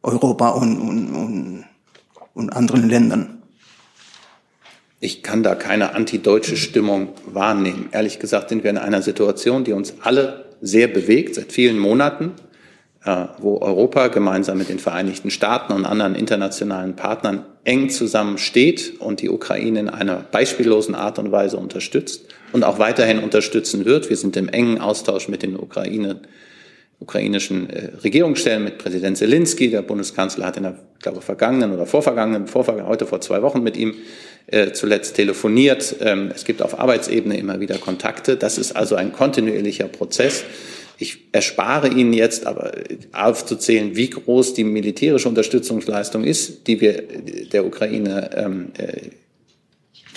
Europa und, und, und, und anderen Ländern. Ich kann da keine antideutsche Stimmung wahrnehmen. Ehrlich gesagt sind wir in einer Situation, die uns alle sehr bewegt, seit vielen Monaten, äh, wo Europa gemeinsam mit den Vereinigten Staaten und anderen internationalen Partnern eng zusammensteht und die Ukraine in einer beispiellosen Art und Weise unterstützt und auch weiterhin unterstützen wird. Wir sind im engen Austausch mit den Ukraine, ukrainischen äh, Regierungsstellen, mit Präsident Zelensky. Der Bundeskanzler hat in der, glaube vergangenen oder vorvergangenen, vorvergangenen heute vor zwei Wochen mit ihm äh, zuletzt telefoniert. Ähm, es gibt auf Arbeitsebene immer wieder Kontakte. Das ist also ein kontinuierlicher Prozess. Ich erspare Ihnen jetzt aber aufzuzählen, wie groß die militärische Unterstützungsleistung ist, die wir der Ukraine ähm, äh,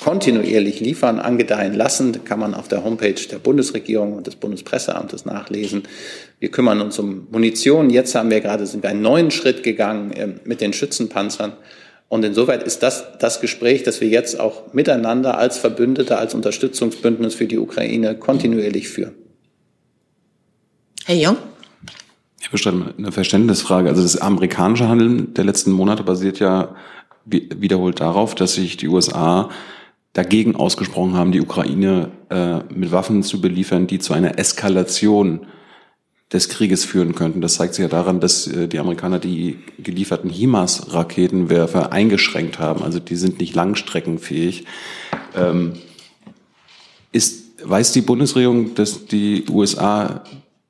kontinuierlich liefern, angedeihen lassen, kann man auf der Homepage der Bundesregierung und des Bundespresseamtes nachlesen. Wir kümmern uns um Munition. Jetzt haben wir gerade, sind wir einen neuen Schritt gegangen äh, mit den Schützenpanzern. Und insoweit ist das das Gespräch, das wir jetzt auch miteinander als Verbündete, als Unterstützungsbündnis für die Ukraine kontinuierlich führen. Herr Jung? Ich bestreite eine Verständnisfrage. Also das amerikanische Handeln der letzten Monate basiert ja wiederholt darauf, dass sich die USA dagegen ausgesprochen haben, die Ukraine äh, mit Waffen zu beliefern, die zu einer Eskalation des Krieges führen könnten. Das zeigt sich ja daran, dass äh, die Amerikaner die gelieferten HIMARS-Raketenwerfer eingeschränkt haben. Also die sind nicht langstreckenfähig. Ähm, ist, weiß die Bundesregierung, dass die USA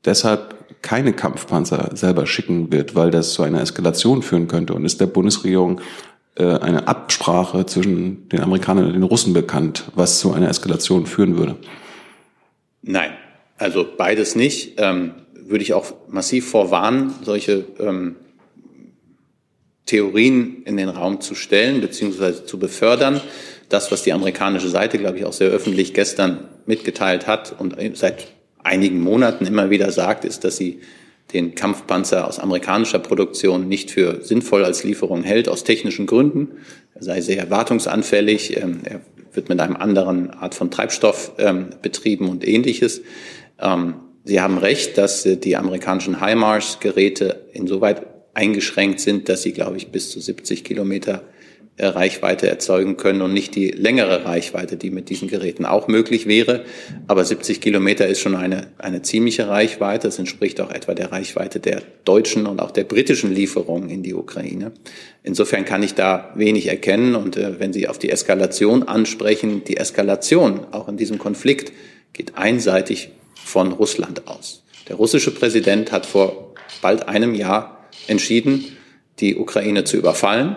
deshalb keine Kampfpanzer selber schicken wird, weil das zu einer Eskalation führen könnte? Und ist der Bundesregierung eine Absprache zwischen den Amerikanern und den Russen bekannt, was zu einer Eskalation führen würde? Nein, also beides nicht. Ähm, würde ich auch massiv vorwarnen, solche ähm, Theorien in den Raum zu stellen bzw. zu befördern. Das, was die amerikanische Seite, glaube ich, auch sehr öffentlich gestern mitgeteilt hat und seit einigen Monaten immer wieder sagt, ist, dass sie den Kampfpanzer aus amerikanischer Produktion nicht für sinnvoll als Lieferung hält, aus technischen Gründen. Er sei sehr wartungsanfällig, ähm, er wird mit einem anderen Art von Treibstoff ähm, betrieben und ähnliches. Ähm, Sie haben recht, dass äh, die amerikanischen HIMARS-Geräte insoweit eingeschränkt sind, dass sie, glaube ich, bis zu 70 Kilometer Reichweite erzeugen können und nicht die längere Reichweite, die mit diesen Geräten auch möglich wäre. Aber 70 Kilometer ist schon eine, eine ziemliche Reichweite. Das entspricht auch etwa der Reichweite der deutschen und auch der britischen Lieferungen in die Ukraine. Insofern kann ich da wenig erkennen. Und äh, wenn Sie auf die Eskalation ansprechen, die Eskalation auch in diesem Konflikt geht einseitig von Russland aus. Der russische Präsident hat vor bald einem Jahr entschieden, die Ukraine zu überfallen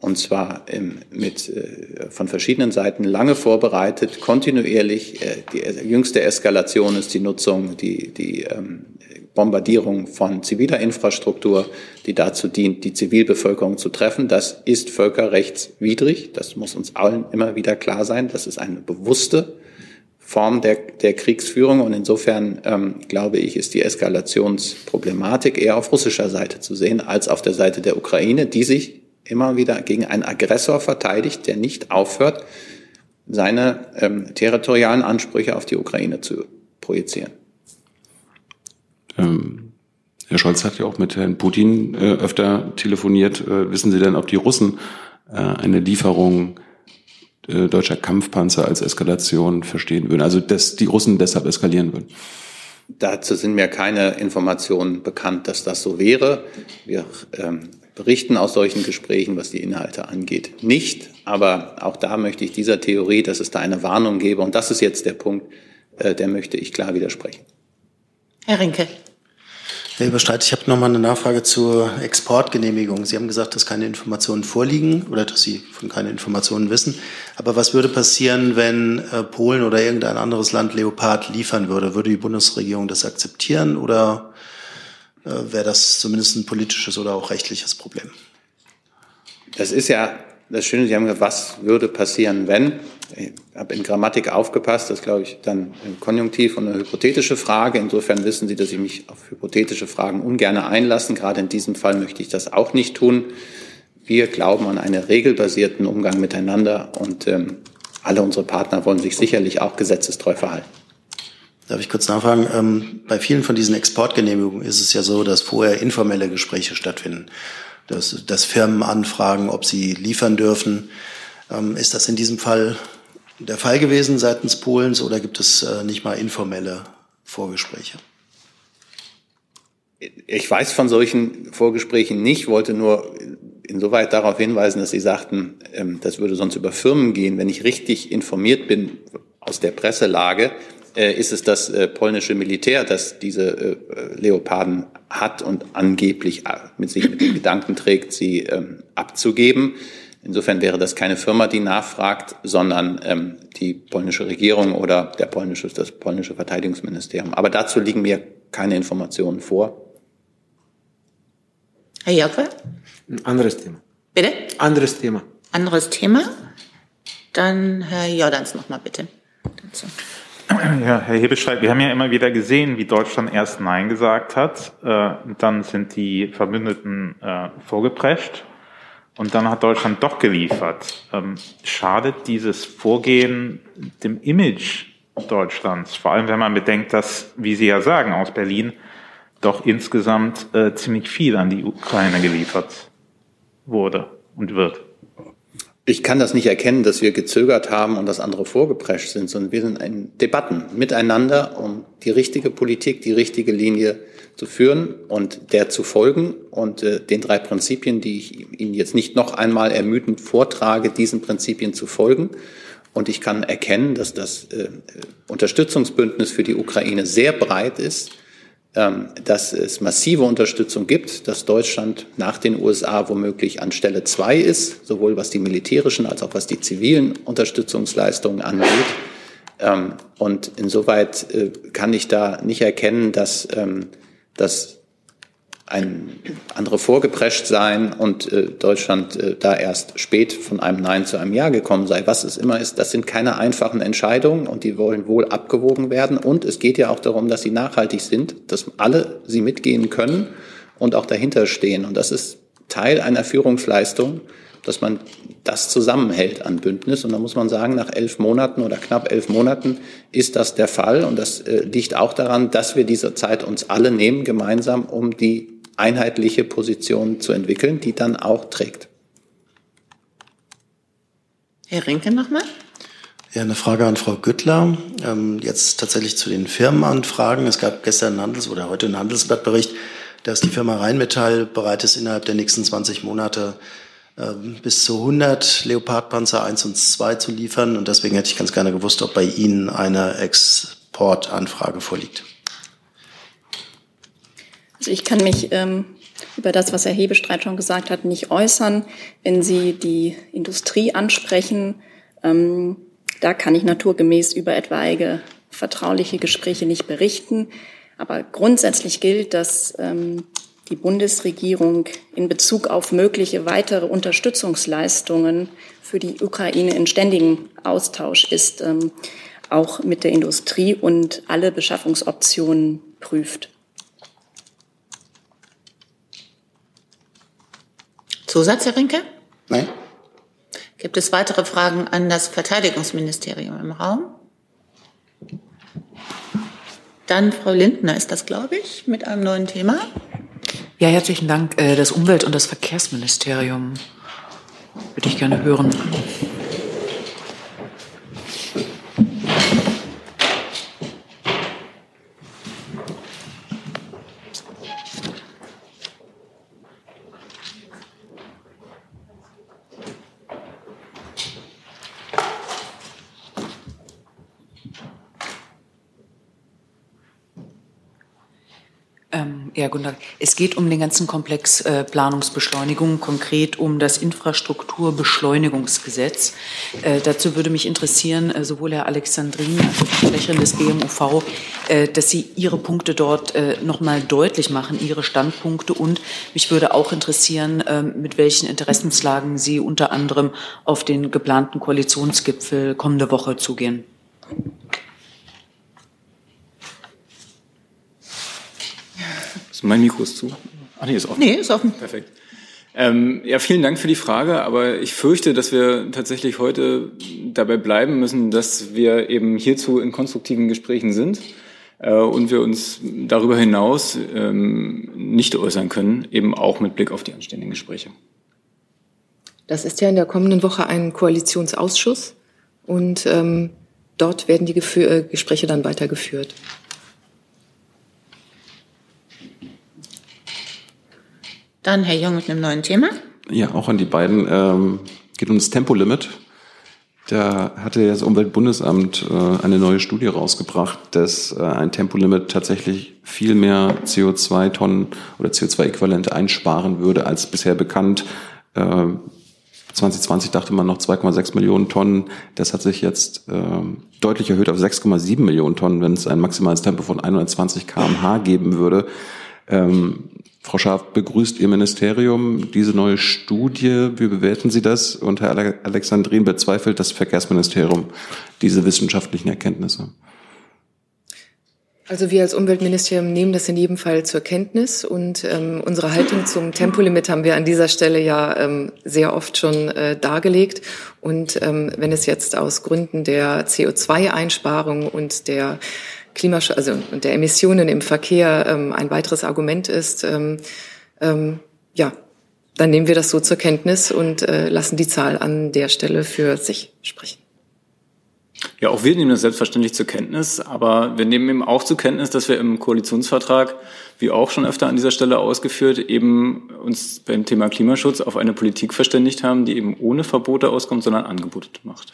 und zwar mit, äh, von verschiedenen Seiten lange vorbereitet, kontinuierlich. Äh, die jüngste Eskalation ist die Nutzung, die, die ähm, Bombardierung von ziviler Infrastruktur, die dazu dient, die Zivilbevölkerung zu treffen. Das ist völkerrechtswidrig. Das muss uns allen immer wieder klar sein. Das ist eine bewusste Form der, der Kriegsführung. Und insofern ähm, glaube ich, ist die Eskalationsproblematik eher auf russischer Seite zu sehen als auf der Seite der Ukraine, die sich immer wieder gegen einen Aggressor verteidigt, der nicht aufhört, seine ähm, territorialen Ansprüche auf die Ukraine zu projizieren. Ähm, Herr Scholz hat ja auch mit Herrn Putin äh, öfter telefoniert. Äh, wissen Sie denn, ob die Russen äh, eine Lieferung äh, deutscher Kampfpanzer als Eskalation verstehen würden? Also, dass die Russen deshalb eskalieren würden? Dazu sind mir keine Informationen bekannt, dass das so wäre. Wir ähm, berichten aus solchen Gesprächen, was die Inhalte angeht, nicht. Aber auch da möchte ich dieser Theorie, dass es da eine Warnung gebe, und das ist jetzt der Punkt, äh, der möchte ich klar widersprechen. Herr Rinke. Herr Überstreit, ich habe noch mal eine Nachfrage zur Exportgenehmigung. Sie haben gesagt, dass keine Informationen vorliegen oder dass Sie von keinen Informationen wissen. Aber was würde passieren, wenn äh, Polen oder irgendein anderes Land Leopard liefern würde? Würde die Bundesregierung das akzeptieren oder äh, wäre das zumindest ein politisches oder auch rechtliches Problem. Das ist ja das Schöne, Sie haben gesagt, was würde passieren, wenn? Ich habe in Grammatik aufgepasst, das ist, glaube ich, dann Konjunktiv und eine hypothetische Frage. Insofern wissen Sie, dass ich mich auf hypothetische Fragen ungern einlassen. Gerade in diesem Fall möchte ich das auch nicht tun. Wir glauben an einen regelbasierten Umgang miteinander und ähm, alle unsere Partner wollen sich sicherlich auch gesetzestreu verhalten. Darf ich kurz nachfragen? Ähm, bei vielen von diesen Exportgenehmigungen ist es ja so, dass vorher informelle Gespräche stattfinden, dass, dass Firmen anfragen, ob sie liefern dürfen. Ähm, ist das in diesem Fall der Fall gewesen seitens Polens oder gibt es äh, nicht mal informelle Vorgespräche? Ich weiß von solchen Vorgesprächen nicht, wollte nur insoweit darauf hinweisen, dass Sie sagten, ähm, das würde sonst über Firmen gehen. Wenn ich richtig informiert bin aus der Presselage, äh, ist es das äh, polnische Militär, das diese äh, Leoparden hat und angeblich mit sich mit dem Gedanken trägt, sie ähm, abzugeben. Insofern wäre das keine Firma, die nachfragt, sondern ähm, die polnische Regierung oder der polnische, das polnische Verteidigungsministerium. Aber dazu liegen mir keine Informationen vor. Herr Jocke? Ein anderes Thema. Bitte? Anderes Thema. Anderes Thema? Dann Herr Jordans nochmal bitte. Dazu. Ja, Herr Hebestreit, wir haben ja immer wieder gesehen, wie Deutschland erst Nein gesagt hat. Äh, dann sind die Verbündeten äh, vorgeprescht und dann hat Deutschland doch geliefert. Ähm, schadet dieses Vorgehen dem Image Deutschlands? Vor allem, wenn man bedenkt, dass, wie Sie ja sagen, aus Berlin doch insgesamt äh, ziemlich viel an die Ukraine geliefert wurde und wird. Ich kann das nicht erkennen, dass wir gezögert haben und dass andere vorgeprescht sind, sondern wir sind in Debatten miteinander, um die richtige Politik, die richtige Linie zu führen und der zu folgen und äh, den drei Prinzipien, die ich Ihnen jetzt nicht noch einmal ermüdend vortrage, diesen Prinzipien zu folgen. Und ich kann erkennen, dass das äh, Unterstützungsbündnis für die Ukraine sehr breit ist dass es massive Unterstützung gibt, dass Deutschland nach den USA womöglich an Stelle zwei ist, sowohl was die militärischen als auch was die zivilen Unterstützungsleistungen angeht. Ähm, und insoweit äh, kann ich da nicht erkennen, dass, ähm, dass ein andere vorgeprescht sein und äh, Deutschland äh, da erst spät von einem Nein zu einem Ja gekommen sei. Was es immer ist, das sind keine einfachen Entscheidungen und die wollen wohl abgewogen werden. Und es geht ja auch darum, dass sie nachhaltig sind, dass alle sie mitgehen können und auch dahinter stehen. Und das ist Teil einer Führungsleistung. dass man das zusammenhält an Bündnis. Und da muss man sagen, nach elf Monaten oder knapp elf Monaten ist das der Fall. Und das äh, liegt auch daran, dass wir diese Zeit uns alle nehmen, gemeinsam, um die einheitliche Position zu entwickeln, die dann auch trägt. Herr Rinke nochmal. Ja, eine Frage an Frau Güttler. Ähm, jetzt tatsächlich zu den Firmenanfragen. Es gab gestern einen Handels- oder heute einen Handelsblattbericht, dass die Firma Rheinmetall bereit ist, innerhalb der nächsten 20 Monate ähm, bis zu 100 Leopardpanzer 1 und 2 zu liefern. Und deswegen hätte ich ganz gerne gewusst, ob bei Ihnen eine Exportanfrage vorliegt. Also ich kann mich ähm, über das, was Herr Hebestreit schon gesagt hat, nicht äußern. Wenn Sie die Industrie ansprechen, ähm, da kann ich naturgemäß über etwaige vertrauliche Gespräche nicht berichten. Aber grundsätzlich gilt, dass ähm, die Bundesregierung in Bezug auf mögliche weitere Unterstützungsleistungen für die Ukraine in ständigem Austausch ist, ähm, auch mit der Industrie und alle Beschaffungsoptionen prüft. Zusatz, Herr Rinke? Nein. Gibt es weitere Fragen an das Verteidigungsministerium im Raum? Dann Frau Lindner ist das, glaube ich, mit einem neuen Thema. Ja, herzlichen Dank. Äh, das Umwelt- und das Verkehrsministerium würde ich gerne hören. Ähm, ja, guten Tag. Es geht um den ganzen Komplex äh, Planungsbeschleunigung, konkret um das Infrastrukturbeschleunigungsgesetz. Äh, dazu würde mich interessieren, äh, sowohl Herr Alexandrin als auch die Sprecherin des BMUV, äh, dass Sie Ihre Punkte dort äh, noch mal deutlich machen, Ihre Standpunkte. Und mich würde auch interessieren, äh, mit welchen Interessenslagen Sie unter anderem auf den geplanten Koalitionsgipfel kommende Woche zugehen. Mein Mikro ist zu. Ach nee, ist offen. Nee, ist offen. Perfekt. Ähm, ja, vielen Dank für die Frage, aber ich fürchte, dass wir tatsächlich heute dabei bleiben müssen, dass wir eben hierzu in konstruktiven Gesprächen sind äh, und wir uns darüber hinaus ähm, nicht äußern können, eben auch mit Blick auf die anstehenden Gespräche. Das ist ja in der kommenden Woche ein Koalitionsausschuss und ähm, dort werden die äh, Gespräche dann weitergeführt. Dann Herr Jung mit einem neuen Thema. Ja, auch an die beiden. Ähm, geht um das Tempolimit. Da hatte das Umweltbundesamt äh, eine neue Studie rausgebracht, dass äh, ein Tempolimit tatsächlich viel mehr CO2-Tonnen oder CO2-Äquivalente einsparen würde als bisher bekannt. Äh, 2020 dachte man noch 2,6 Millionen Tonnen. Das hat sich jetzt äh, deutlich erhöht auf 6,7 Millionen Tonnen, wenn es ein maximales Tempo von 120 km/h geben würde. Ähm, Frau Scharf, begrüßt Ihr Ministerium diese neue Studie? Wie bewerten Sie das? Und Herr Alexandrin bezweifelt das Verkehrsministerium diese wissenschaftlichen Erkenntnisse? Also wir als Umweltministerium nehmen das in jedem Fall zur Kenntnis und ähm, unsere Haltung zum Tempolimit haben wir an dieser Stelle ja ähm, sehr oft schon äh, dargelegt. Und ähm, wenn es jetzt aus Gründen der CO2-Einsparung und der Klimasch also und der Emissionen im Verkehr ähm, ein weiteres Argument ist, ähm, ähm, ja, dann nehmen wir das so zur Kenntnis und äh, lassen die Zahl an der Stelle für sich sprechen. Ja, auch wir nehmen das selbstverständlich zur Kenntnis, aber wir nehmen eben auch zur Kenntnis, dass wir im Koalitionsvertrag, wie auch schon öfter an dieser Stelle ausgeführt, eben uns beim Thema Klimaschutz auf eine Politik verständigt haben, die eben ohne Verbote auskommt, sondern Angebote macht.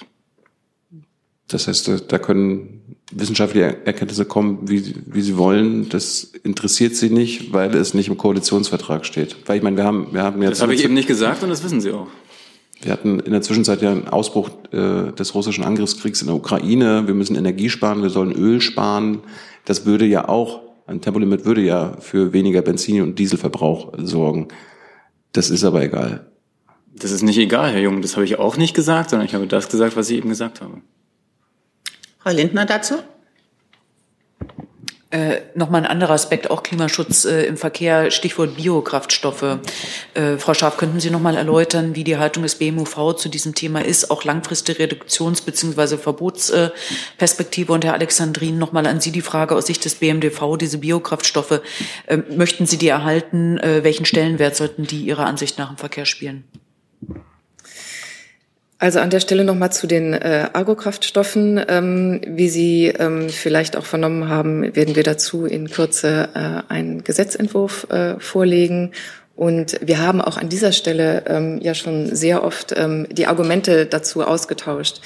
Das heißt, da können wissenschaftliche Erkenntnisse kommen, wie, wie sie wollen. Das interessiert sie nicht, weil es nicht im Koalitionsvertrag steht. Weil ich meine, wir haben, wir haben jetzt. Das habe ich eben nicht gesagt und das wissen Sie auch. Wir hatten in der Zwischenzeit ja einen Ausbruch äh, des russischen Angriffskriegs in der Ukraine. Wir müssen Energie sparen, wir sollen Öl sparen. Das würde ja auch, ein Tempolimit würde ja für weniger Benzin- und Dieselverbrauch sorgen. Das ist aber egal. Das ist nicht egal, Herr Jung. Das habe ich auch nicht gesagt, sondern ich habe das gesagt, was ich eben gesagt habe. Frau Lindner dazu? Äh, Nochmal ein anderer Aspekt, auch Klimaschutz äh, im Verkehr, Stichwort Biokraftstoffe. Äh, Frau Scharf, könnten Sie nochmal erläutern, wie die Haltung des BMUV zu diesem Thema ist, auch langfristige Reduktions- bzw. Verbotsperspektive? Und Herr Alexandrin, nochmal an Sie die Frage aus Sicht des BMDV, diese Biokraftstoffe, äh, möchten Sie die erhalten? Äh, welchen Stellenwert sollten die Ihrer Ansicht nach im Verkehr spielen? Also an der Stelle nochmal zu den äh, Agrokraftstoffen. Ähm, wie Sie ähm, vielleicht auch vernommen haben, werden wir dazu in Kürze äh, einen Gesetzentwurf äh, vorlegen. Und wir haben auch an dieser Stelle ähm, ja schon sehr oft ähm, die Argumente dazu ausgetauscht.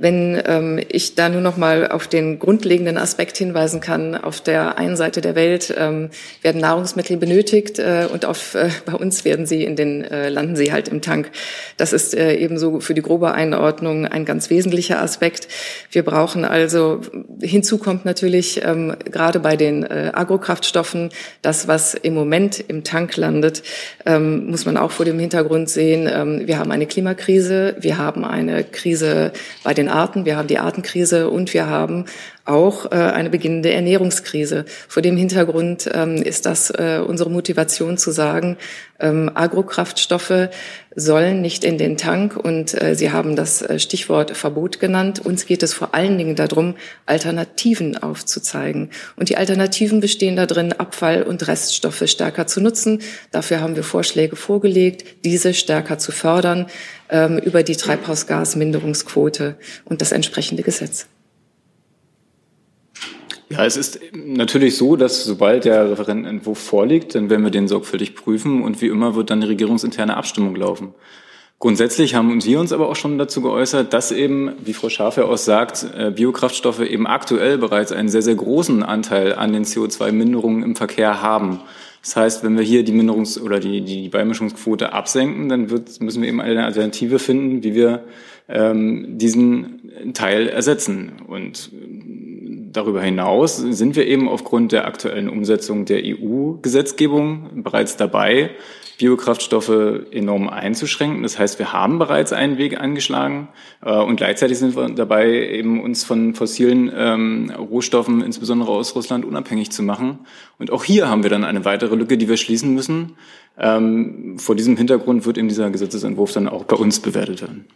Wenn ähm, ich da nur noch mal auf den grundlegenden Aspekt hinweisen kann, auf der einen Seite der Welt ähm, werden Nahrungsmittel benötigt äh, und auf, äh, bei uns werden sie in den, äh, landen sie halt im Tank. Das ist äh, ebenso für die grobe Einordnung ein ganz wesentlicher Aspekt. Wir brauchen also, hinzu kommt natürlich ähm, gerade bei den äh, Agrokraftstoffen, das, was im Moment im Tank landet, ähm, muss man auch vor dem Hintergrund sehen, ähm, wir haben eine Klimakrise, wir haben eine Krise bei den Arten, wir haben die Artenkrise und wir haben auch äh, eine beginnende Ernährungskrise. Vor dem Hintergrund ähm, ist das äh, unsere Motivation zu sagen, ähm, Agrokraftstoffe sollen nicht in den Tank und äh, Sie haben das äh, Stichwort Verbot genannt. Uns geht es vor allen Dingen darum, Alternativen aufzuzeigen. Und die Alternativen bestehen darin, Abfall- und Reststoffe stärker zu nutzen. Dafür haben wir Vorschläge vorgelegt, diese stärker zu fördern ähm, über die Treibhausgasminderungsquote und das entsprechende Gesetz. Ja, es ist natürlich so, dass sobald der Referentenentwurf vorliegt, dann werden wir den sorgfältig prüfen und wie immer wird dann eine regierungsinterne Abstimmung laufen. Grundsätzlich haben wir uns aber auch schon dazu geäußert, dass eben, wie Frau Schafe auch sagt, äh, Biokraftstoffe eben aktuell bereits einen sehr, sehr großen Anteil an den CO2-Minderungen im Verkehr haben. Das heißt, wenn wir hier die Minderungs- oder die, die Beimischungsquote absenken, dann wird, müssen wir eben eine Alternative finden, wie wir ähm, diesen Teil ersetzen. Und darüber hinaus sind wir eben aufgrund der aktuellen Umsetzung der EU-Gesetzgebung bereits dabei, Biokraftstoffe enorm einzuschränken. Das heißt, wir haben bereits einen Weg angeschlagen äh, und gleichzeitig sind wir dabei, eben uns von fossilen ähm, Rohstoffen, insbesondere aus Russland, unabhängig zu machen. Und auch hier haben wir dann eine weitere Lücke, die wir schließen müssen. Ähm, vor diesem Hintergrund wird eben dieser Gesetzesentwurf dann auch bei uns bewertet werden.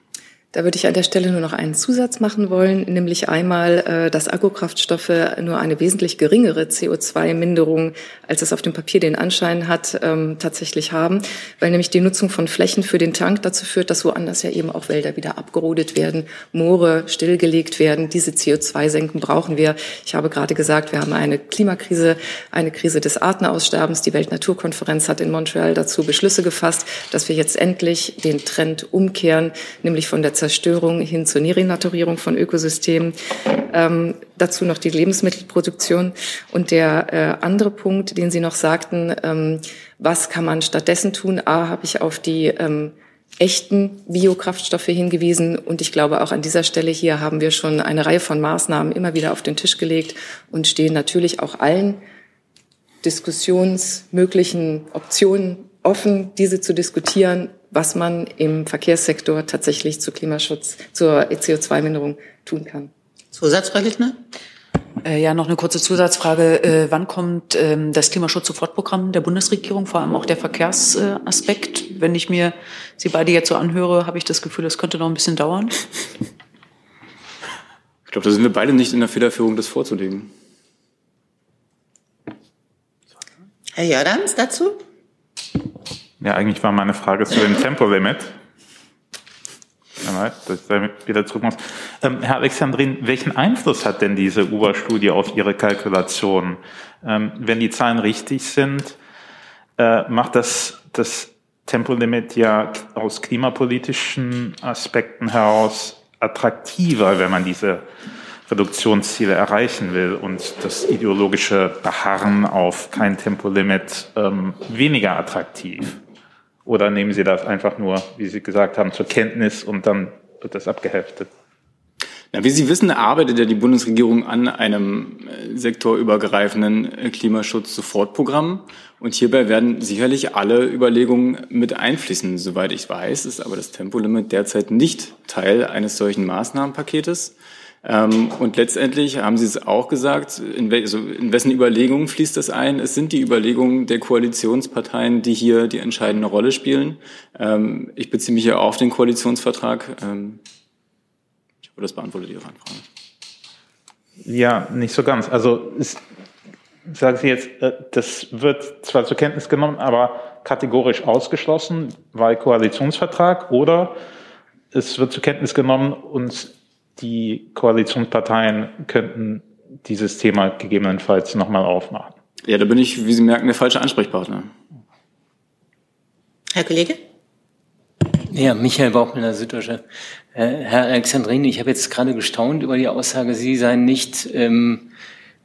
Da würde ich an der Stelle nur noch einen Zusatz machen wollen, nämlich einmal, äh, dass Agrokraftstoffe nur eine wesentlich geringere CO2-Minderung, als es auf dem Papier den Anschein hat, ähm, tatsächlich haben, weil nämlich die Nutzung von Flächen für den Tank dazu führt, dass woanders ja eben auch Wälder wieder abgerodet werden, Moore stillgelegt werden. Diese CO2-Senken brauchen wir. Ich habe gerade gesagt, wir haben eine Klimakrise, eine Krise des Artenaussterbens. Die Weltnaturkonferenz hat in Montreal dazu Beschlüsse gefasst, dass wir jetzt endlich den Trend umkehren, nämlich von der Zerstörung hin zur Nerenaturierung von Ökosystemen. Ähm, dazu noch die Lebensmittelproduktion. Und der äh, andere Punkt, den Sie noch sagten, ähm, was kann man stattdessen tun? A, habe ich auf die ähm, echten Biokraftstoffe hingewiesen. Und ich glaube, auch an dieser Stelle hier haben wir schon eine Reihe von Maßnahmen immer wieder auf den Tisch gelegt und stehen natürlich auch allen diskussionsmöglichen Optionen offen, diese zu diskutieren was man im Verkehrssektor tatsächlich zu Klimaschutz, zur CO2-Minderung tun kann. Zusatzfrau Lichtner? Äh, ja, noch eine kurze Zusatzfrage. Äh, wann kommt ähm, das Klimaschutz-Sofortprogramm der Bundesregierung, vor allem auch der Verkehrsaspekt? Wenn ich mir Sie beide jetzt so anhöre, habe ich das Gefühl, das könnte noch ein bisschen dauern. Ich glaube, da sind wir beide nicht in der Federführung, das vorzulegen. Herr Jordans dazu? Ja, eigentlich war meine Frage zu dem Tempolimit. dass ich wieder zurück muss. Ähm, Herr Alexandrin, welchen Einfluss hat denn diese UBA-Studie auf Ihre Kalkulation? Ähm, wenn die Zahlen richtig sind, äh, macht das das Tempolimit ja aus klimapolitischen Aspekten heraus attraktiver, wenn man diese Reduktionsziele erreichen will und das ideologische Beharren auf kein Tempolimit ähm, weniger attraktiv. Oder nehmen Sie das einfach nur, wie Sie gesagt haben, zur Kenntnis und dann wird das abgeheftet? Na, wie Sie wissen, arbeitet ja die Bundesregierung an einem äh, sektorübergreifenden äh, Klimaschutz-Sofortprogramm. Und hierbei werden sicherlich alle Überlegungen mit einfließen. Soweit ich weiß, ist aber das Tempolimit derzeit nicht Teil eines solchen Maßnahmenpaketes. Ähm, und letztendlich haben Sie es auch gesagt, in, wel also in wessen Überlegungen fließt das ein? Es sind die Überlegungen der Koalitionsparteien, die hier die entscheidende Rolle spielen. Ähm, ich beziehe mich ja auf den Koalitionsvertrag. Ähm, ich hoffe, das beantwortet Ihre Anfrage. Ja, nicht so ganz. Also es, sagen Sie jetzt, äh, das wird zwar zur Kenntnis genommen, aber kategorisch ausgeschlossen, weil Koalitionsvertrag oder es wird zur Kenntnis genommen und die Koalitionsparteien könnten dieses Thema gegebenenfalls nochmal aufmachen. Ja, da bin ich, wie Sie merken, der falsche Ansprechpartner. Herr Kollege? Ja, Michael Bauchmüller, Süddeutsche. Äh, Herr Alexandrini, ich habe jetzt gerade gestaunt über die Aussage, Sie seien nicht ähm,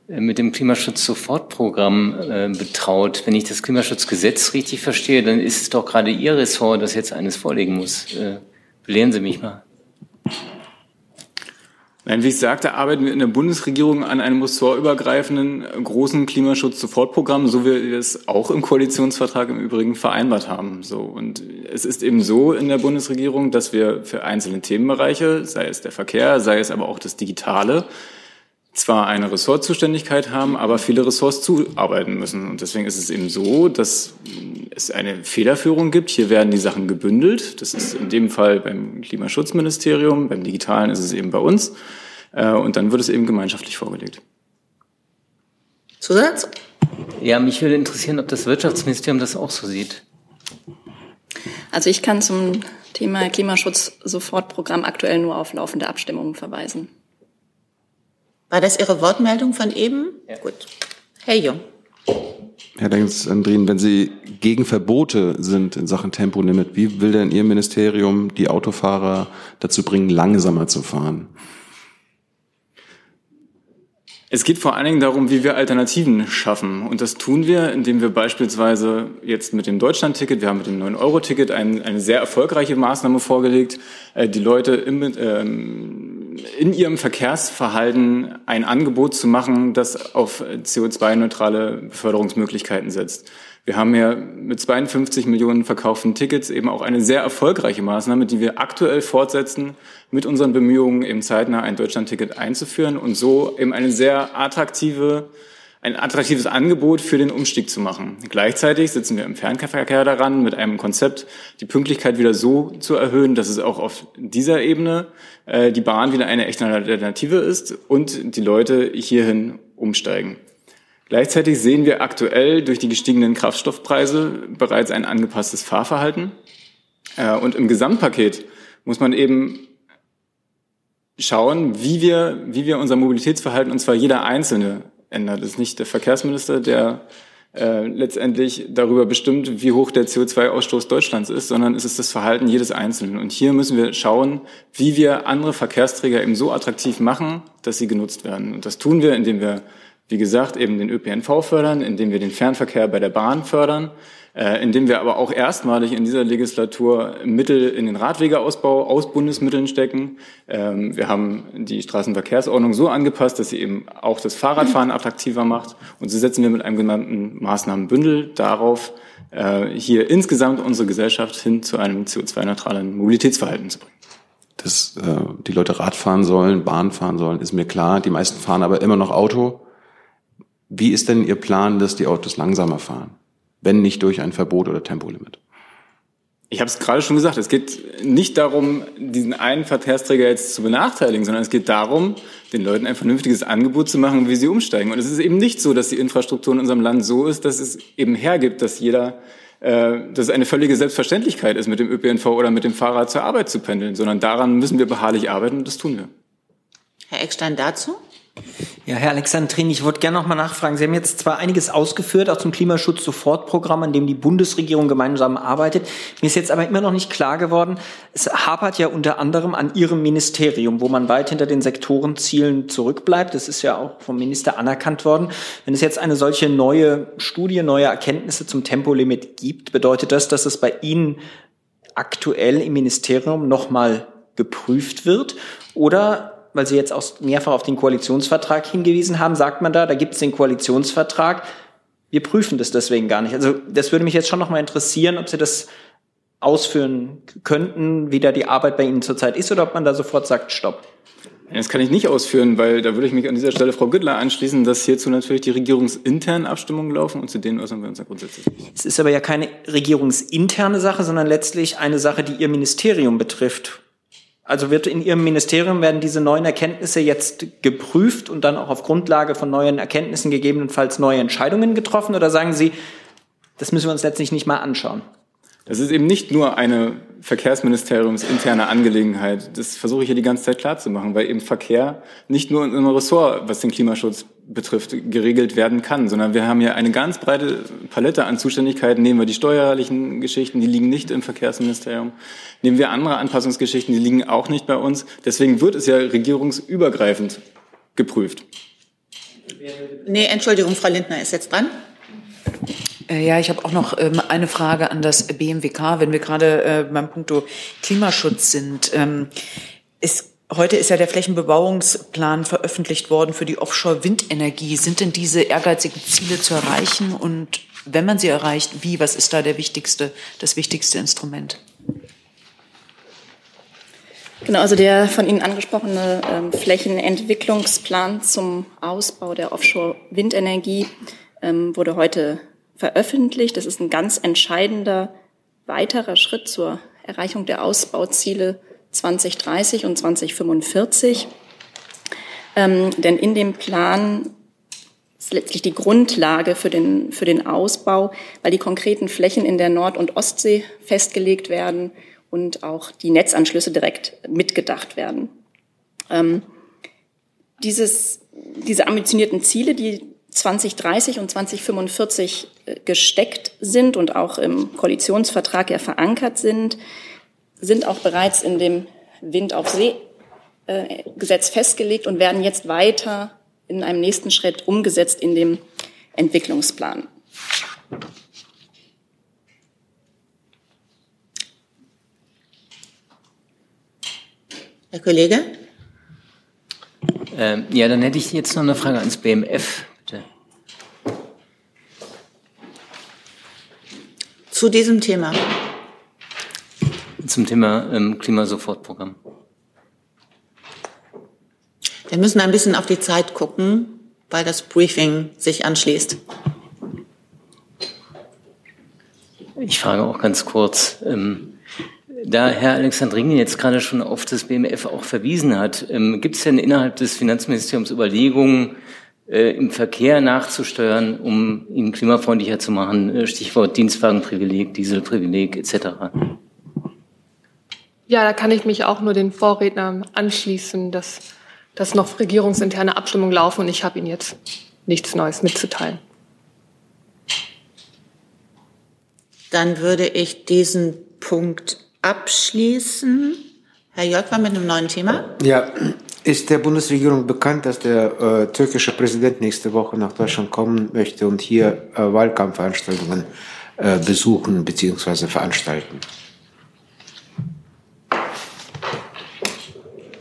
mit dem Klimaschutz-Sofortprogramm äh, betraut. Wenn ich das Klimaschutzgesetz richtig verstehe, dann ist es doch gerade Ihr Ressort, das jetzt eines vorlegen muss. Äh, belehren Sie mich mal. Nein, wie ich sagte, arbeiten wir in der Bundesregierung an einem ressortübergreifenden großen Klimaschutz-Sofortprogramm, so wie wir es auch im Koalitionsvertrag im Übrigen vereinbart haben. So. Und es ist eben so in der Bundesregierung, dass wir für einzelne Themenbereiche, sei es der Verkehr, sei es aber auch das Digitale, zwar eine Ressortzuständigkeit haben, aber viele Ressorts zuarbeiten müssen. Und deswegen ist es eben so, dass es eine Federführung gibt. Hier werden die Sachen gebündelt. Das ist in dem Fall beim Klimaschutzministerium, beim Digitalen ist es eben bei uns. Äh, und dann wird es eben gemeinschaftlich vorgelegt. Zusatz? Ja, mich würde interessieren, ob das Wirtschaftsministerium das auch so sieht. Also ich kann zum Thema Klimaschutz-Sofortprogramm aktuell nur auf laufende Abstimmungen verweisen. War das Ihre Wortmeldung von eben? Ja. Gut. Herr Jung. Herr Dengsandrin, wenn Sie gegen Verbote sind in Sachen Tempolimit, wie will denn Ihr Ministerium die Autofahrer dazu bringen, langsamer zu fahren? Es geht vor allen Dingen darum, wie wir Alternativen schaffen. Und das tun wir, indem wir beispielsweise jetzt mit dem Deutschland-Ticket, wir haben mit dem 9-Euro-Ticket ein, eine sehr erfolgreiche Maßnahme vorgelegt, äh, die Leute im, ähm, in ihrem Verkehrsverhalten ein Angebot zu machen, das auf CO2-neutrale Beförderungsmöglichkeiten setzt. Wir haben ja mit 52 Millionen verkauften Tickets eben auch eine sehr erfolgreiche Maßnahme, die wir aktuell fortsetzen mit unseren Bemühungen, eben zeitnah ein Deutschlandticket einzuführen und so eben eine sehr attraktive, ein attraktives Angebot für den Umstieg zu machen. Gleichzeitig sitzen wir im Fernverkehr daran, mit einem Konzept die Pünktlichkeit wieder so zu erhöhen, dass es auch auf dieser Ebene äh, die Bahn wieder eine echte Alternative ist und die Leute hierhin umsteigen. Gleichzeitig sehen wir aktuell durch die gestiegenen Kraftstoffpreise bereits ein angepasstes Fahrverhalten. Äh, und im Gesamtpaket muss man eben schauen, wie wir, wie wir unser Mobilitätsverhalten, und zwar jeder Einzelne, ändert. Es ist nicht der Verkehrsminister, der äh, letztendlich darüber bestimmt, wie hoch der CO2-Ausstoß Deutschlands ist, sondern es ist das Verhalten jedes Einzelnen. Und hier müssen wir schauen, wie wir andere Verkehrsträger eben so attraktiv machen, dass sie genutzt werden. Und das tun wir, indem wir wie gesagt, eben den ÖPNV fördern, indem wir den Fernverkehr bei der Bahn fördern, äh, indem wir aber auch erstmalig in dieser Legislatur Mittel in den Radwegeausbau aus Bundesmitteln stecken. Ähm, wir haben die Straßenverkehrsordnung so angepasst, dass sie eben auch das Fahrradfahren attraktiver macht. Und so setzen wir mit einem genannten Maßnahmenbündel darauf, äh, hier insgesamt unsere Gesellschaft hin zu einem CO2-neutralen Mobilitätsverhalten zu bringen. Dass äh, die Leute Rad fahren sollen, Bahn fahren sollen, ist mir klar. Die meisten fahren aber immer noch Auto. Wie ist denn Ihr Plan, dass die Autos langsamer fahren, wenn nicht durch ein Verbot oder Tempolimit? Ich habe es gerade schon gesagt, es geht nicht darum, diesen einen Verkehrsträger jetzt zu benachteiligen, sondern es geht darum, den Leuten ein vernünftiges Angebot zu machen, wie sie umsteigen. Und es ist eben nicht so, dass die Infrastruktur in unserem Land so ist, dass es eben hergibt, dass jeder, äh, dass es eine völlige Selbstverständlichkeit ist, mit dem ÖPNV oder mit dem Fahrrad zur Arbeit zu pendeln, sondern daran müssen wir beharrlich arbeiten und das tun wir. Herr Eckstein dazu? Ja, Herr Alexandrin, ich wollte gerne noch mal nachfragen. Sie haben jetzt zwar einiges ausgeführt, auch zum Klimaschutz-Sofortprogramm, an dem die Bundesregierung gemeinsam arbeitet. Mir ist jetzt aber immer noch nicht klar geworden, es hapert ja unter anderem an Ihrem Ministerium, wo man weit hinter den Sektorenzielen zurückbleibt. Das ist ja auch vom Minister anerkannt worden. Wenn es jetzt eine solche neue Studie, neue Erkenntnisse zum Tempolimit gibt, bedeutet das, dass es bei Ihnen aktuell im Ministerium noch mal geprüft wird? Oder weil Sie jetzt auch mehrfach auf den Koalitionsvertrag hingewiesen haben, sagt man da, da gibt es den Koalitionsvertrag, wir prüfen das deswegen gar nicht. Also das würde mich jetzt schon noch mal interessieren, ob Sie das ausführen könnten, wie da die Arbeit bei Ihnen zurzeit ist oder ob man da sofort sagt, stopp. Das kann ich nicht ausführen, weil da würde ich mich an dieser Stelle Frau Güttler anschließen, dass hierzu natürlich die regierungsinternen Abstimmungen laufen und zu denen äußern wir uns ja grundsätzlich. Es ist aber ja keine regierungsinterne Sache, sondern letztlich eine Sache, die Ihr Ministerium betrifft. Also wird in Ihrem Ministerium werden diese neuen Erkenntnisse jetzt geprüft und dann auch auf Grundlage von neuen Erkenntnissen gegebenenfalls neue Entscheidungen getroffen? Oder sagen Sie, das müssen wir uns letztlich nicht mal anschauen? Das ist eben nicht nur eine Verkehrsministeriumsinterne Angelegenheit. Das versuche ich hier die ganze Zeit klarzumachen, weil eben Verkehr nicht nur in einem Ressort, was den Klimaschutz betrifft, geregelt werden kann, sondern wir haben hier eine ganz breite Palette an Zuständigkeiten. Nehmen wir die steuerlichen Geschichten, die liegen nicht im Verkehrsministerium. Nehmen wir andere Anpassungsgeschichten, die liegen auch nicht bei uns. Deswegen wird es ja regierungsübergreifend geprüft. Nee, Entschuldigung, Frau Lindner ist jetzt dran. Äh, ja, ich habe auch noch ähm, eine Frage an das BMWK, wenn wir gerade äh, beim Punkto Klimaschutz sind. Ähm, ist, heute ist ja der Flächenbebauungsplan veröffentlicht worden für die Offshore-Windenergie. Sind denn diese ehrgeizigen Ziele zu erreichen? Und wenn man sie erreicht, wie? Was ist da der wichtigste, das wichtigste Instrument? Genau, also der von Ihnen angesprochene ähm, Flächenentwicklungsplan zum Ausbau der Offshore-Windenergie ähm, wurde heute veröffentlicht. Das ist ein ganz entscheidender weiterer Schritt zur Erreichung der Ausbauziele 2030 und 2045. Ähm, denn in dem Plan ist letztlich die Grundlage für den, für den Ausbau, weil die konkreten Flächen in der Nord- und Ostsee festgelegt werden und auch die Netzanschlüsse direkt mitgedacht werden. Ähm, dieses, diese ambitionierten Ziele, die 2030 und 2045 äh, gesteckt sind und auch im Koalitionsvertrag ja verankert sind, sind auch bereits in dem Wind auf See äh, Gesetz festgelegt und werden jetzt weiter in einem nächsten Schritt umgesetzt in dem Entwicklungsplan. Herr Kollege? Ähm, ja, dann hätte ich jetzt noch eine Frage ans BMF. Zu diesem Thema. Zum Thema ähm, Klimasofortprogramm. Wir müssen ein bisschen auf die Zeit gucken, weil das Briefing sich anschließt. Ich frage auch ganz kurz, ähm, da Herr Alexandrini jetzt gerade schon auf das BMF auch verwiesen hat, ähm, gibt es denn innerhalb des Finanzministeriums Überlegungen, äh, im Verkehr nachzusteuern, um ihn klimafreundlicher zu machen. Äh, Stichwort Dienstwagenprivileg, Dieselprivileg etc. Ja, da kann ich mich auch nur den Vorrednern anschließen, dass, dass noch regierungsinterne Abstimmungen laufen und ich habe Ihnen jetzt nichts Neues mitzuteilen. Dann würde ich diesen Punkt abschließen. Herr Jörg war mit einem neuen Thema. Ja, ist der Bundesregierung bekannt, dass der äh, türkische Präsident nächste Woche nach Deutschland kommen möchte und hier äh, Wahlkampfveranstaltungen äh, besuchen bzw. veranstalten?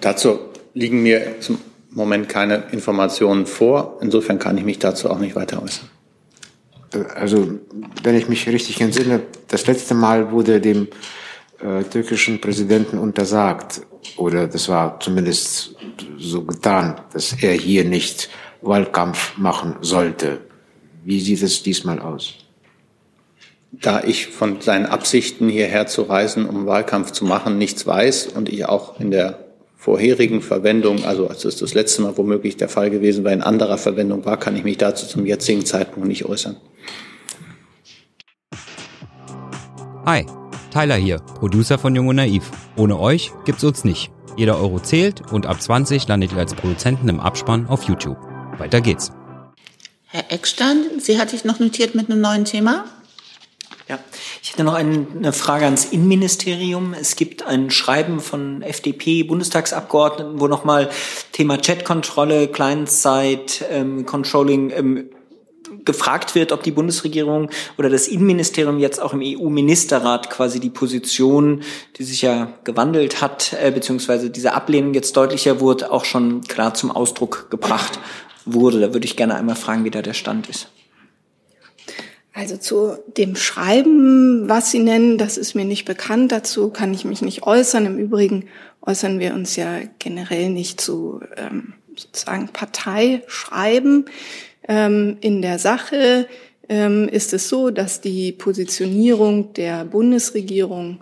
Dazu liegen mir zum Moment keine Informationen vor. Insofern kann ich mich dazu auch nicht weiter äußern. Äh, also, wenn ich mich richtig entsinne, das letzte Mal wurde dem äh, türkischen Präsidenten untersagt, oder das war zumindest so getan, dass er hier nicht Wahlkampf machen sollte. Wie sieht es diesmal aus? Da ich von seinen Absichten hierher zu reisen, um Wahlkampf zu machen, nichts weiß und ich auch in der vorherigen Verwendung, also als es das letzte Mal womöglich der Fall gewesen war, in anderer Verwendung war, kann ich mich dazu zum jetzigen Zeitpunkt nicht äußern. Hi, Tyler hier, Producer von Jung und Naiv. Ohne euch gibt's uns nicht. Jeder Euro zählt und ab 20 landet ihr als Produzenten im Abspann auf YouTube. Weiter geht's. Herr Eckstein, Sie hatte ich noch notiert mit einem neuen Thema. Ja, ich hätte noch eine Frage ans Innenministerium. Es gibt ein Schreiben von FDP-Bundestagsabgeordneten, wo nochmal Thema Chatkontrolle, Client-Side, ähm, Controlling ähm, gefragt wird, ob die Bundesregierung oder das Innenministerium jetzt auch im EU-Ministerrat quasi die Position, die sich ja gewandelt hat, äh, beziehungsweise diese Ablehnung jetzt deutlicher wurde, auch schon klar zum Ausdruck gebracht wurde. Da würde ich gerne einmal fragen, wie da der Stand ist. Also zu dem Schreiben, was Sie nennen, das ist mir nicht bekannt. Dazu kann ich mich nicht äußern. Im Übrigen äußern wir uns ja generell nicht zu ähm, sozusagen Parteischreiben. Ähm, in der Sache ähm, ist es so, dass die Positionierung der Bundesregierung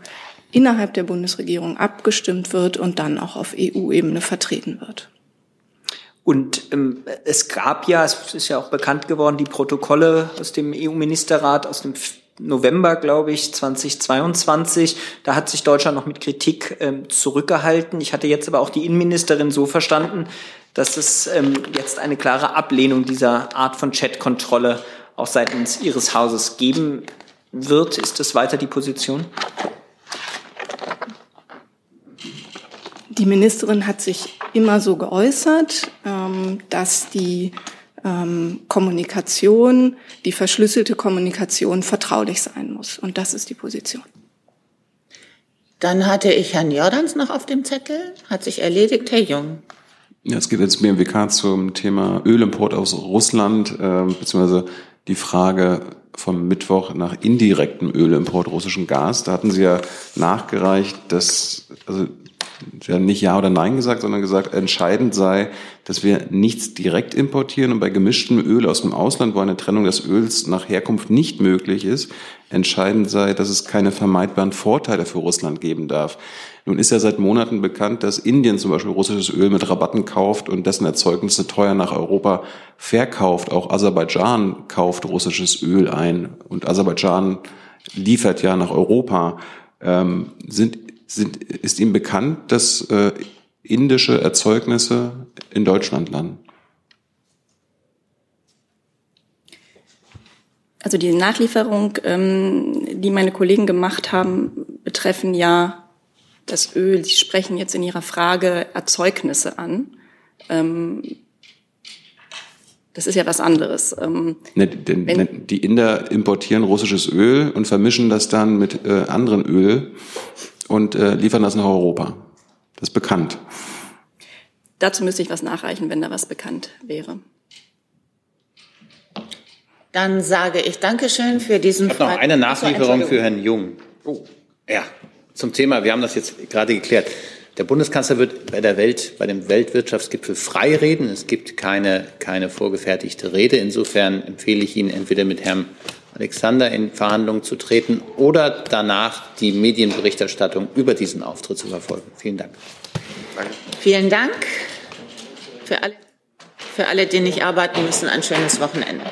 innerhalb der Bundesregierung abgestimmt wird und dann auch auf EU-Ebene vertreten wird. Und ähm, es gab ja, es ist ja auch bekannt geworden, die Protokolle aus dem EU-Ministerrat aus dem November, glaube ich, 2022. Da hat sich Deutschland noch mit Kritik ähm, zurückgehalten. Ich hatte jetzt aber auch die Innenministerin so verstanden, dass es ähm, jetzt eine klare Ablehnung dieser Art von Chatkontrolle auch seitens Ihres Hauses geben wird. Ist das weiter die Position? Die Ministerin hat sich immer so geäußert, ähm, dass die ähm, Kommunikation, die verschlüsselte Kommunikation vertraulich sein muss. Und das ist die Position. Dann hatte ich Herrn Jordans noch auf dem Zettel. Hat sich erledigt, Herr Jung. Ja, es geht jetzt BMWK zum Thema Ölimport aus Russland, äh, beziehungsweise die Frage vom Mittwoch nach indirektem Ölimport russischen Gas. Da hatten Sie ja nachgereicht, dass also Sie haben nicht Ja oder Nein gesagt, sondern gesagt, entscheidend sei, dass wir nichts direkt importieren und bei gemischtem Öl aus dem Ausland, wo eine Trennung des Öls nach Herkunft nicht möglich ist, entscheidend sei, dass es keine vermeidbaren Vorteile für Russland geben darf. Nun ist ja seit Monaten bekannt, dass Indien zum Beispiel russisches Öl mit Rabatten kauft und dessen Erzeugnisse teuer nach Europa verkauft. Auch Aserbaidschan kauft russisches Öl ein und Aserbaidschan liefert ja nach Europa. Ähm, sind sind, ist Ihnen bekannt, dass äh, indische Erzeugnisse in Deutschland landen? Also die Nachlieferung, ähm, die meine Kollegen gemacht haben, betreffen ja das Öl. Sie sprechen jetzt in Ihrer Frage Erzeugnisse an. Ähm, das ist ja was anderes. Ähm, ne, denn, wenn, ne, die Inder importieren russisches Öl und vermischen das dann mit äh, anderen Öl und äh, liefern das nach Europa. Das ist bekannt. Dazu müsste ich was nachreichen, wenn da was bekannt wäre. Dann sage ich Dankeschön für diesen. Ich habe noch eine Nachlieferung für Herrn Jung. Oh. Ja, zum Thema. Wir haben das jetzt gerade geklärt. Der Bundeskanzler wird bei der Welt, bei dem Weltwirtschaftsgipfel frei reden. Es gibt keine, keine vorgefertigte Rede. Insofern empfehle ich Ihnen entweder mit Herrn Alexander in Verhandlungen zu treten oder danach die Medienberichterstattung über diesen Auftritt zu verfolgen. Vielen Dank. Vielen Dank. Für alle, für alle, die nicht arbeiten müssen, ein schönes Wochenende.